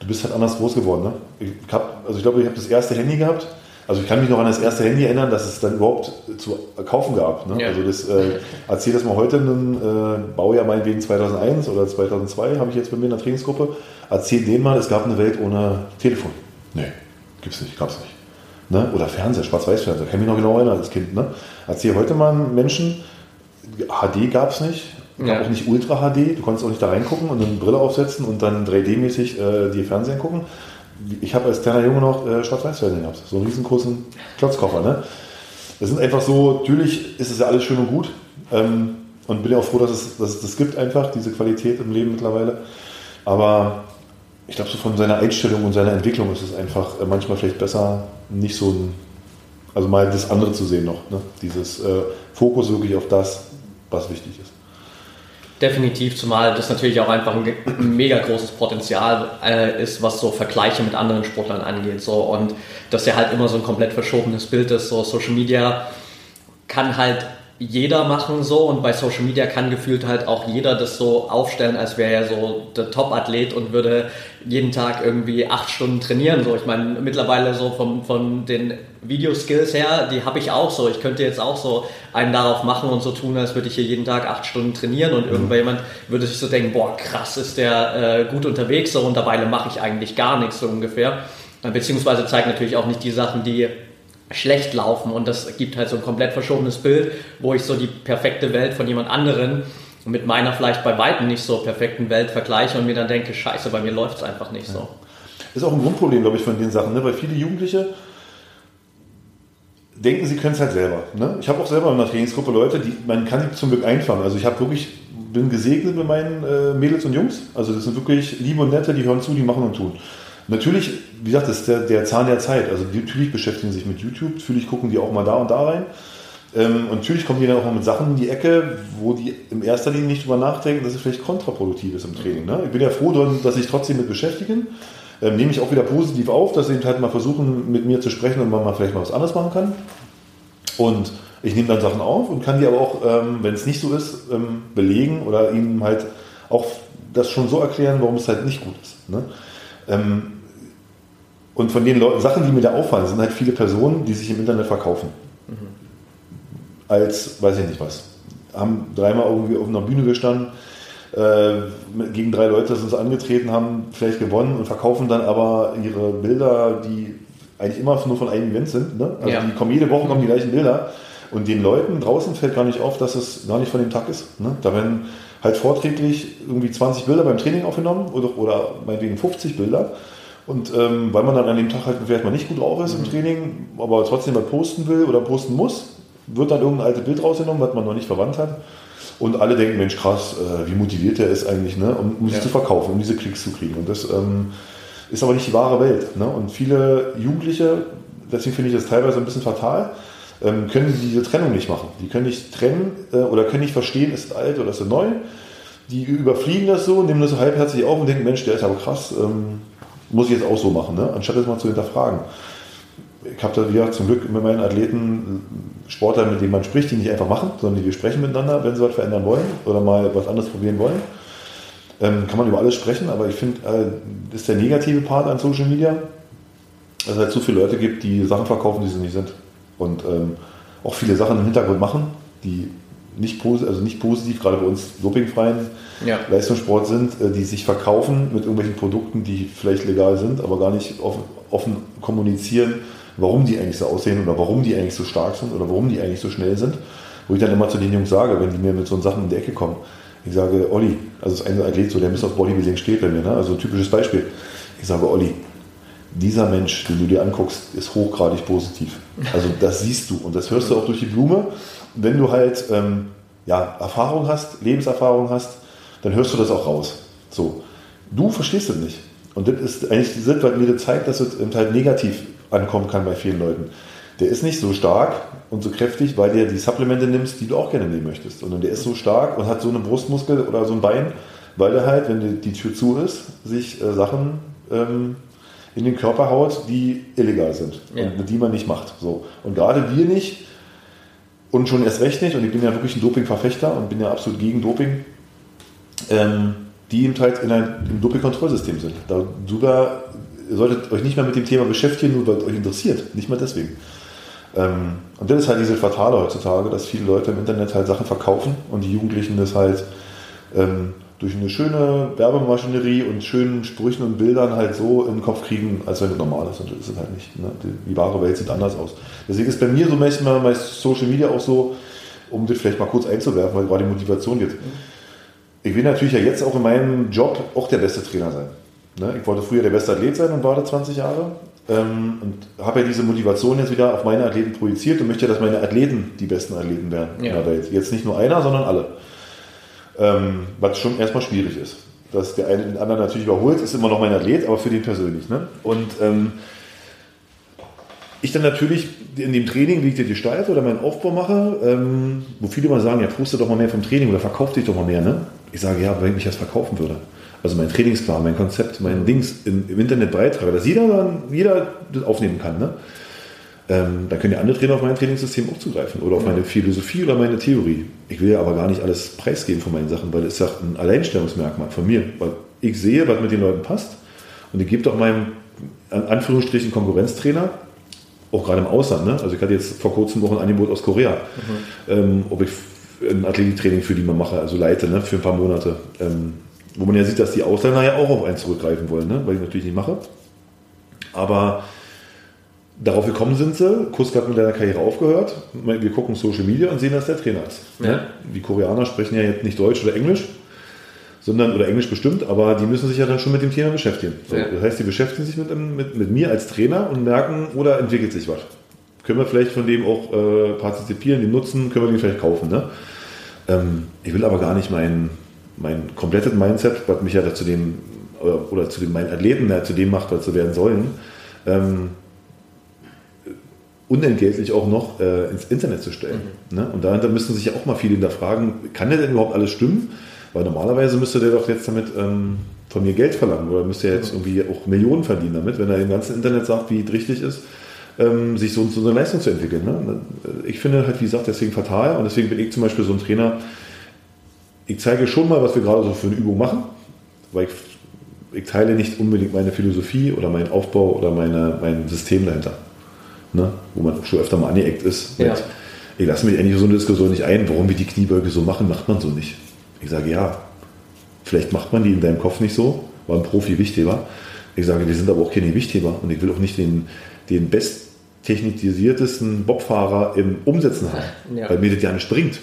du bist halt anders groß geworden. Ne? Ich hab, also ich glaube, ich habe das erste Handy gehabt. Also ich kann mich noch an das erste Handy erinnern, dass es dann überhaupt zu kaufen gab. Ne? Ja. Also das äh, erzähl das mal heute ein äh, Baujahr meinetwegen 2001 oder 2002 habe ich jetzt bei mir in der Trainingsgruppe. Erzähl denen mal, es gab eine Welt ohne Telefon. Nee, gibt's nicht, gab's nicht. Ne? Oder Fernseher, Schwarz-Weiß-Fernseher, kann mich noch genau erinnern als Kind. Ne? Erzähl heute mal Menschen, HD gab es nicht, ja. auch nicht Ultra HD, du konntest auch nicht da reingucken und eine Brille aufsetzen und dann 3D-mäßig äh, die Fernsehen gucken. Ich habe als kleiner Junge noch äh, Schwarz-Weiß-Fernsehen gehabt, so einen riesengroßen Klotzkoffer. Ne? Das sind einfach so, natürlich ist es ja alles schön und gut ähm, und bin ja auch froh, dass es, dass es das gibt einfach, diese Qualität im Leben mittlerweile. Aber ich glaube, so von seiner Einstellung und seiner Entwicklung ist es einfach äh, manchmal vielleicht besser, nicht so ein, also mal das andere zu sehen noch. Ne? Dieses äh, Fokus wirklich auf das, was wichtig ist. Definitiv, zumal das natürlich auch einfach ein mega großes Potenzial äh, ist, was so Vergleiche mit anderen Sportlern angeht. So. Und dass ja halt immer so ein komplett verschobenes Bild ist. So Social Media kann halt jeder machen so und bei Social Media kann gefühlt halt auch jeder das so aufstellen, als wäre er so der Top-Athlet und würde jeden Tag irgendwie acht Stunden trainieren. So, ich meine, mittlerweile so vom, von den Videoskills her, die habe ich auch so. Ich könnte jetzt auch so einen darauf machen und so tun, als würde ich hier jeden Tag acht Stunden trainieren und mhm. irgendjemand würde sich so denken, boah, krass, ist der äh, gut unterwegs so und dabei mache ich eigentlich gar nichts so ungefähr. Beziehungsweise zeigt natürlich auch nicht die Sachen, die schlecht laufen und das gibt halt so ein komplett verschobenes Bild, wo ich so die perfekte Welt von jemand anderen mit meiner vielleicht bei weitem nicht so perfekten Welt vergleiche und mir dann denke, scheiße, bei mir läuft es einfach nicht ja. so. Ist auch ein Grundproblem, glaube ich, von den Sachen, ne? weil viele Jugendliche denken, sie können es halt selber. Ne? Ich habe auch selber in einer Trainingsgruppe Leute, die man kann die zum Glück einfangen. Also ich habe wirklich bin gesegnet mit meinen äh, Mädels und Jungs. Also das sind wirklich liebe und nette, die hören zu, die machen und tun. Natürlich, wie gesagt, das ist der, der Zahn der Zeit. Also natürlich beschäftigen sie sich mit YouTube, natürlich gucken die auch mal da und da rein. Ähm, und natürlich kommen die dann auch mal mit Sachen in die Ecke, wo die in erster Linie nicht drüber nachdenken, dass es vielleicht kontraproduktiv ist im Training. Ne? Ich bin ja froh, dass sie sich trotzdem mit beschäftigen. Ähm, nehme ich auch wieder positiv auf, dass sie halt mal versuchen, mit mir zu sprechen und man mal vielleicht mal was anderes machen kann. Und ich nehme dann Sachen auf und kann die aber auch, ähm, wenn es nicht so ist, ähm, belegen oder ihnen halt auch das schon so erklären, warum es halt nicht gut ist. Ne? Ähm, und von den Leuten, Sachen, die mir da auffallen, sind halt viele Personen, die sich im Internet verkaufen. Mhm. Als, weiß ich nicht was. Haben dreimal irgendwie auf einer Bühne gestanden, äh, gegen drei Leute sind sie angetreten, haben vielleicht gewonnen und verkaufen dann aber ihre Bilder, die eigentlich immer nur von einem Event sind. Ne? Also ja. die kommen jede Woche kommen die gleichen Bilder. Und den Leuten draußen fällt gar nicht auf, dass es gar nicht von dem Tag ist. Ne? Da werden halt vorträglich irgendwie 20 Bilder beim Training aufgenommen oder, oder meinetwegen 50 Bilder. Und ähm, weil man dann an dem Tag halt vielleicht mal nicht gut drauf ist mhm. im Training, aber trotzdem mal posten will oder posten muss, wird dann irgendein altes Bild rausgenommen, was man noch nicht verwandt hat. Und alle denken, Mensch, krass, äh, wie motiviert der ist eigentlich, ne? um, um ja. sie zu verkaufen, um diese Klicks zu kriegen. Und das ähm, ist aber nicht die wahre Welt. Ne? Und viele Jugendliche, deswegen finde ich das teilweise ein bisschen fatal, ähm, können diese Trennung nicht machen. Die können nicht trennen äh, oder können nicht verstehen, ist es alt oder ist es neu. Die überfliegen das so, nehmen das so halbherzig auf und denken, Mensch, der ist aber krass, ähm, muss ich jetzt auch so machen, ne? anstatt das mal zu hinterfragen. Ich habe da wieder zum Glück mit meinen Athleten Sportler, mit denen man spricht, die nicht einfach machen, sondern die sprechen miteinander, wenn sie was verändern wollen oder mal was anderes probieren wollen. Ähm, kann man über alles sprechen, aber ich finde, äh, das ist der negative Part an Social Media, dass es halt zu viele Leute gibt, die Sachen verkaufen, die sie nicht sind und ähm, auch viele Sachen im Hintergrund machen, die nicht, also nicht positiv, gerade bei uns dopingfreien ja. Leistungssport sind, äh, die sich verkaufen mit irgendwelchen Produkten, die vielleicht legal sind, aber gar nicht offen, offen kommunizieren, warum die eigentlich so aussehen oder warum die eigentlich so stark sind oder warum die eigentlich so schnell sind. Wo ich dann immer zu den Jungs sage, wenn die mir mit so Sachen in die Ecke kommen, ich sage, Olli, also das ist ein Athlet, so, der ein bisschen auf Bodybuilding steht bei mir, ne? also ein typisches Beispiel. Ich sage, Olli, dieser Mensch, den du dir anguckst, ist hochgradig positiv. Also das siehst du und das hörst du auch durch die Blume. Wenn du halt ähm, ja, Erfahrung hast, Lebenserfahrung hast, dann hörst du das auch raus. So. Du verstehst es nicht. Und das ist eigentlich die Sinn, weil mir das zeigt, dass es halt negativ ankommen kann bei vielen Leuten. Der ist nicht so stark und so kräftig, weil der die Supplemente nimmst, die du auch gerne nehmen möchtest. Sondern der ist so stark und hat so einen Brustmuskel oder so ein Bein, weil der halt, wenn die, die Tür zu ist, sich äh, Sachen ähm, in den Körper haut, die illegal sind ja. und die man nicht macht. So. Und gerade wir nicht und schon erst recht nicht, und ich bin ja wirklich ein Dopingverfechter und bin ja absolut gegen Doping, ähm, die eben halt in ein, im Dopingkontrollsystem sind. Da, du da ihr solltet euch nicht mehr mit dem Thema beschäftigen, nur weil es euch interessiert. Nicht mal deswegen. Ähm, und das ist halt diese Fatale heutzutage, dass viele Leute im Internet halt Sachen verkaufen und die Jugendlichen das halt ähm, durch eine schöne Werbemaschinerie und schönen Sprüchen und Bildern halt so in den Kopf kriegen, als wenn es normal ist. Und das ist es halt nicht. Ne? Die, die, wahre Welt sieht anders aus. Deswegen ist bei mir so manchmal bei Social Media auch so, um das vielleicht mal kurz einzuwerfen, weil gerade die Motivation geht. Ich will natürlich ja jetzt auch in meinem Job auch der beste Trainer sein. Ne? Ich wollte früher der beste Athlet sein und war da 20 Jahre. Ähm, und habe ja diese Motivation jetzt wieder auf meine Athleten projiziert und möchte, dass meine Athleten die besten Athleten werden ja. in der Welt. Jetzt nicht nur einer, sondern alle. Ähm, was schon erstmal schwierig ist. Dass der eine den anderen natürlich überholt, ist immer noch mein Athlet, aber für den persönlich. Ne? Und ähm, ich dann natürlich in dem Training, wie ich dir gestalte oder meinen Aufbau mache, ähm, wo viele mal sagen, ja, poste doch mal mehr vom Training oder verkauf dich doch mal mehr. Ne? Ich sage, ja, wenn ich mich das verkaufen würde. Also mein Trainingsplan, mein Konzept, mein Dings im, Internet beitrage, dass jeder, jeder das aufnehmen kann. Ne? Ähm, da können ja andere Trainer auf mein Trainingssystem auch zugreifen oder auf meine Philosophie oder meine Theorie. Ich will ja aber gar nicht alles preisgeben von meinen Sachen, weil das ist ja ein Alleinstellungsmerkmal von mir. Weil ich sehe, was mit den Leuten passt und ich gebe doch meinem, an Anführungsstrichen, Konkurrenztrainer, auch gerade im Ausland, ne? also ich hatte jetzt vor kurzem noch ein Angebot aus Korea, mhm. ähm, ob ich ein Athletiktraining für die mal mache, also leite, ne? für ein paar Monate. Ähm, wo man ja sieht, dass die Ausländer ja auch auf einen zurückgreifen wollen, ne? weil ich natürlich nicht mache. Aber darauf gekommen sind sie, Kusk hat mit deiner Karriere aufgehört. Wir gucken Social Media und sehen, dass der Trainer ist. Ja. Ne? Die Koreaner sprechen ja jetzt nicht Deutsch oder Englisch, sondern oder Englisch bestimmt, aber die müssen sich ja dann schon mit dem Thema beschäftigen. So, ja. Das heißt, die beschäftigen sich mit, mit, mit, mir als Trainer und merken, oder entwickelt sich was. Können wir vielleicht von dem auch äh, partizipieren, den nutzen, können wir den vielleicht kaufen. Ne? Ähm, ich will aber gar nicht meinen mein komplettes Mindset, was mich ja zu dem, oder, oder zu dem, meinen Athleten ja, zu dem macht, was sie werden sollen, ähm, unentgeltlich auch noch äh, ins Internet zu stellen. Mhm. Ne? Und da, da müssen sich ja auch mal viele hinterfragen, kann der denn überhaupt alles stimmen? Weil normalerweise müsste der doch jetzt damit ähm, von mir Geld verlangen oder müsste er jetzt mhm. irgendwie auch Millionen verdienen damit, wenn er im ganzen Internet sagt, wie es richtig ist, ähm, sich so, so eine Leistung zu entwickeln. Ne? Ich finde halt, wie gesagt, deswegen fatal und deswegen bin ich zum Beispiel so ein Trainer, ich zeige schon mal, was wir gerade so für eine Übung machen, weil ich, ich teile nicht unbedingt meine Philosophie oder meinen Aufbau oder meine, mein System dahinter. Ne? Wo man schon öfter mal angeeckt ist. Ja. Ich lasse mich eigentlich so eine Diskussion nicht ein, warum wir die Kniebeuge so machen, macht man so nicht. Ich sage, ja, vielleicht macht man die in deinem Kopf nicht so, war ein Profi-Wichtheber. Ich sage, wir sind aber auch keine Gewichtheber und ich will auch nicht den, den besttechnisiertesten Bobfahrer im Umsetzen haben, ja. weil mir das ja nicht bringt.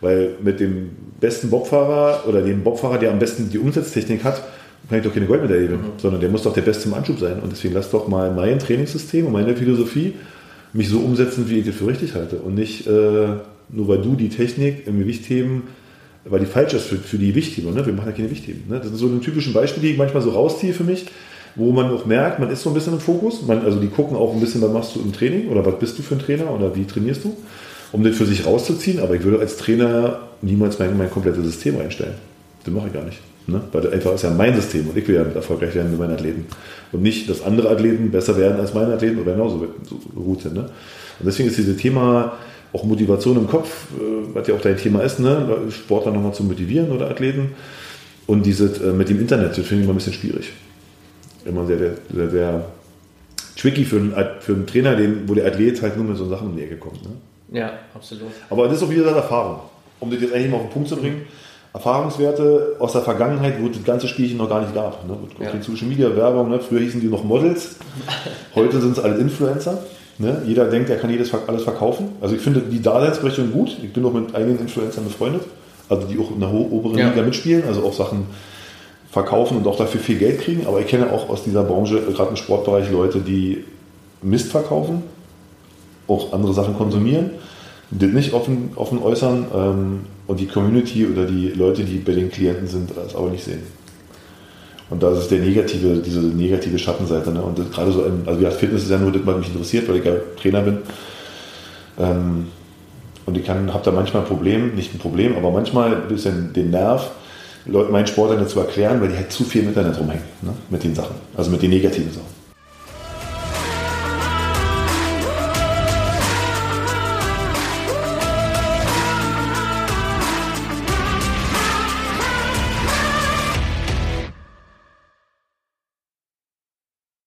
Weil mit dem besten Bobfahrer oder dem Bobfahrer, der am besten die Umsetztechnik hat, ich doch keine Goldmedaille gewinnen, mhm. sondern der muss doch der Beste im Anschub sein. Und deswegen lass doch mal mein Trainingssystem und meine Philosophie mich so umsetzen, wie ich das für richtig halte. Und nicht äh, nur, weil du die Technik im Gewichtheben, weil die falsch ist für, für die Gewichtheber. Ne? Wir machen ja keine Gewichtheben. Ne? Das sind so ein typischen Beispiel, die ich manchmal so rausziehe für mich, wo man auch merkt, man ist so ein bisschen im Fokus. Man, also die gucken auch ein bisschen, was machst du im Training oder was bist du für ein Trainer oder wie trainierst du um das für sich rauszuziehen. Aber ich würde als Trainer niemals mein, mein komplettes System einstellen. Das mache ich gar nicht. Ne? Weil einfach ist ja mein System und ich will ja mit erfolgreich werden mit meinen Athleten. Und nicht, dass andere Athleten besser werden als meine Athleten oder genauso so gut sind. Ne? Und deswegen ist dieses Thema auch Motivation im Kopf, äh, was ja auch dein Thema ist, ne? Sportler nochmal zu motivieren oder Athleten. Und dieses äh, mit dem Internet, das finde ich immer ein bisschen schwierig. Immer sehr, sehr, sehr tricky für einen, für einen Trainer, den, wo der Athlet halt nur mit so Sachen um die Ecke kommt. Ne? Ja, absolut. Aber das ist auch wieder seine Erfahrung. Um das jetzt eigentlich mal auf den Punkt zu bringen. Erfahrungswerte aus der Vergangenheit, wo das ganze Spielchen noch gar nicht gab. Ne? Ja. Die Social Media Werbung, ne? früher hießen die noch Models, heute sind es alles Influencer. Ne? Jeder denkt, er kann jedes alles verkaufen. Also ich finde die Daseinsberechtigung gut. Ich bin auch mit einigen Influencern befreundet, also die auch in der oberen ja. Liga mitspielen, also auch Sachen verkaufen und auch dafür viel Geld kriegen, aber ich kenne auch aus dieser Branche, gerade im Sportbereich, Leute, die Mist verkaufen, auch andere Sachen konsumieren, das nicht offen, offen äußern ähm, und die Community oder die Leute, die bei den Klienten sind, das aber nicht sehen. Und das ist der negative, diese negative Schattenseite. Ne? Und gerade so, im, also ja, Fitness ist ja nur das, was mich interessiert, weil ich ja Trainer bin. Ähm, und ich habe da manchmal ein Problem, nicht ein Problem, aber manchmal ein bisschen den Nerv, Leuten meinen Sport dann zu erklären, weil die halt zu viel Internet rumhängen, ne? mit den Sachen, also mit den negativen Sachen.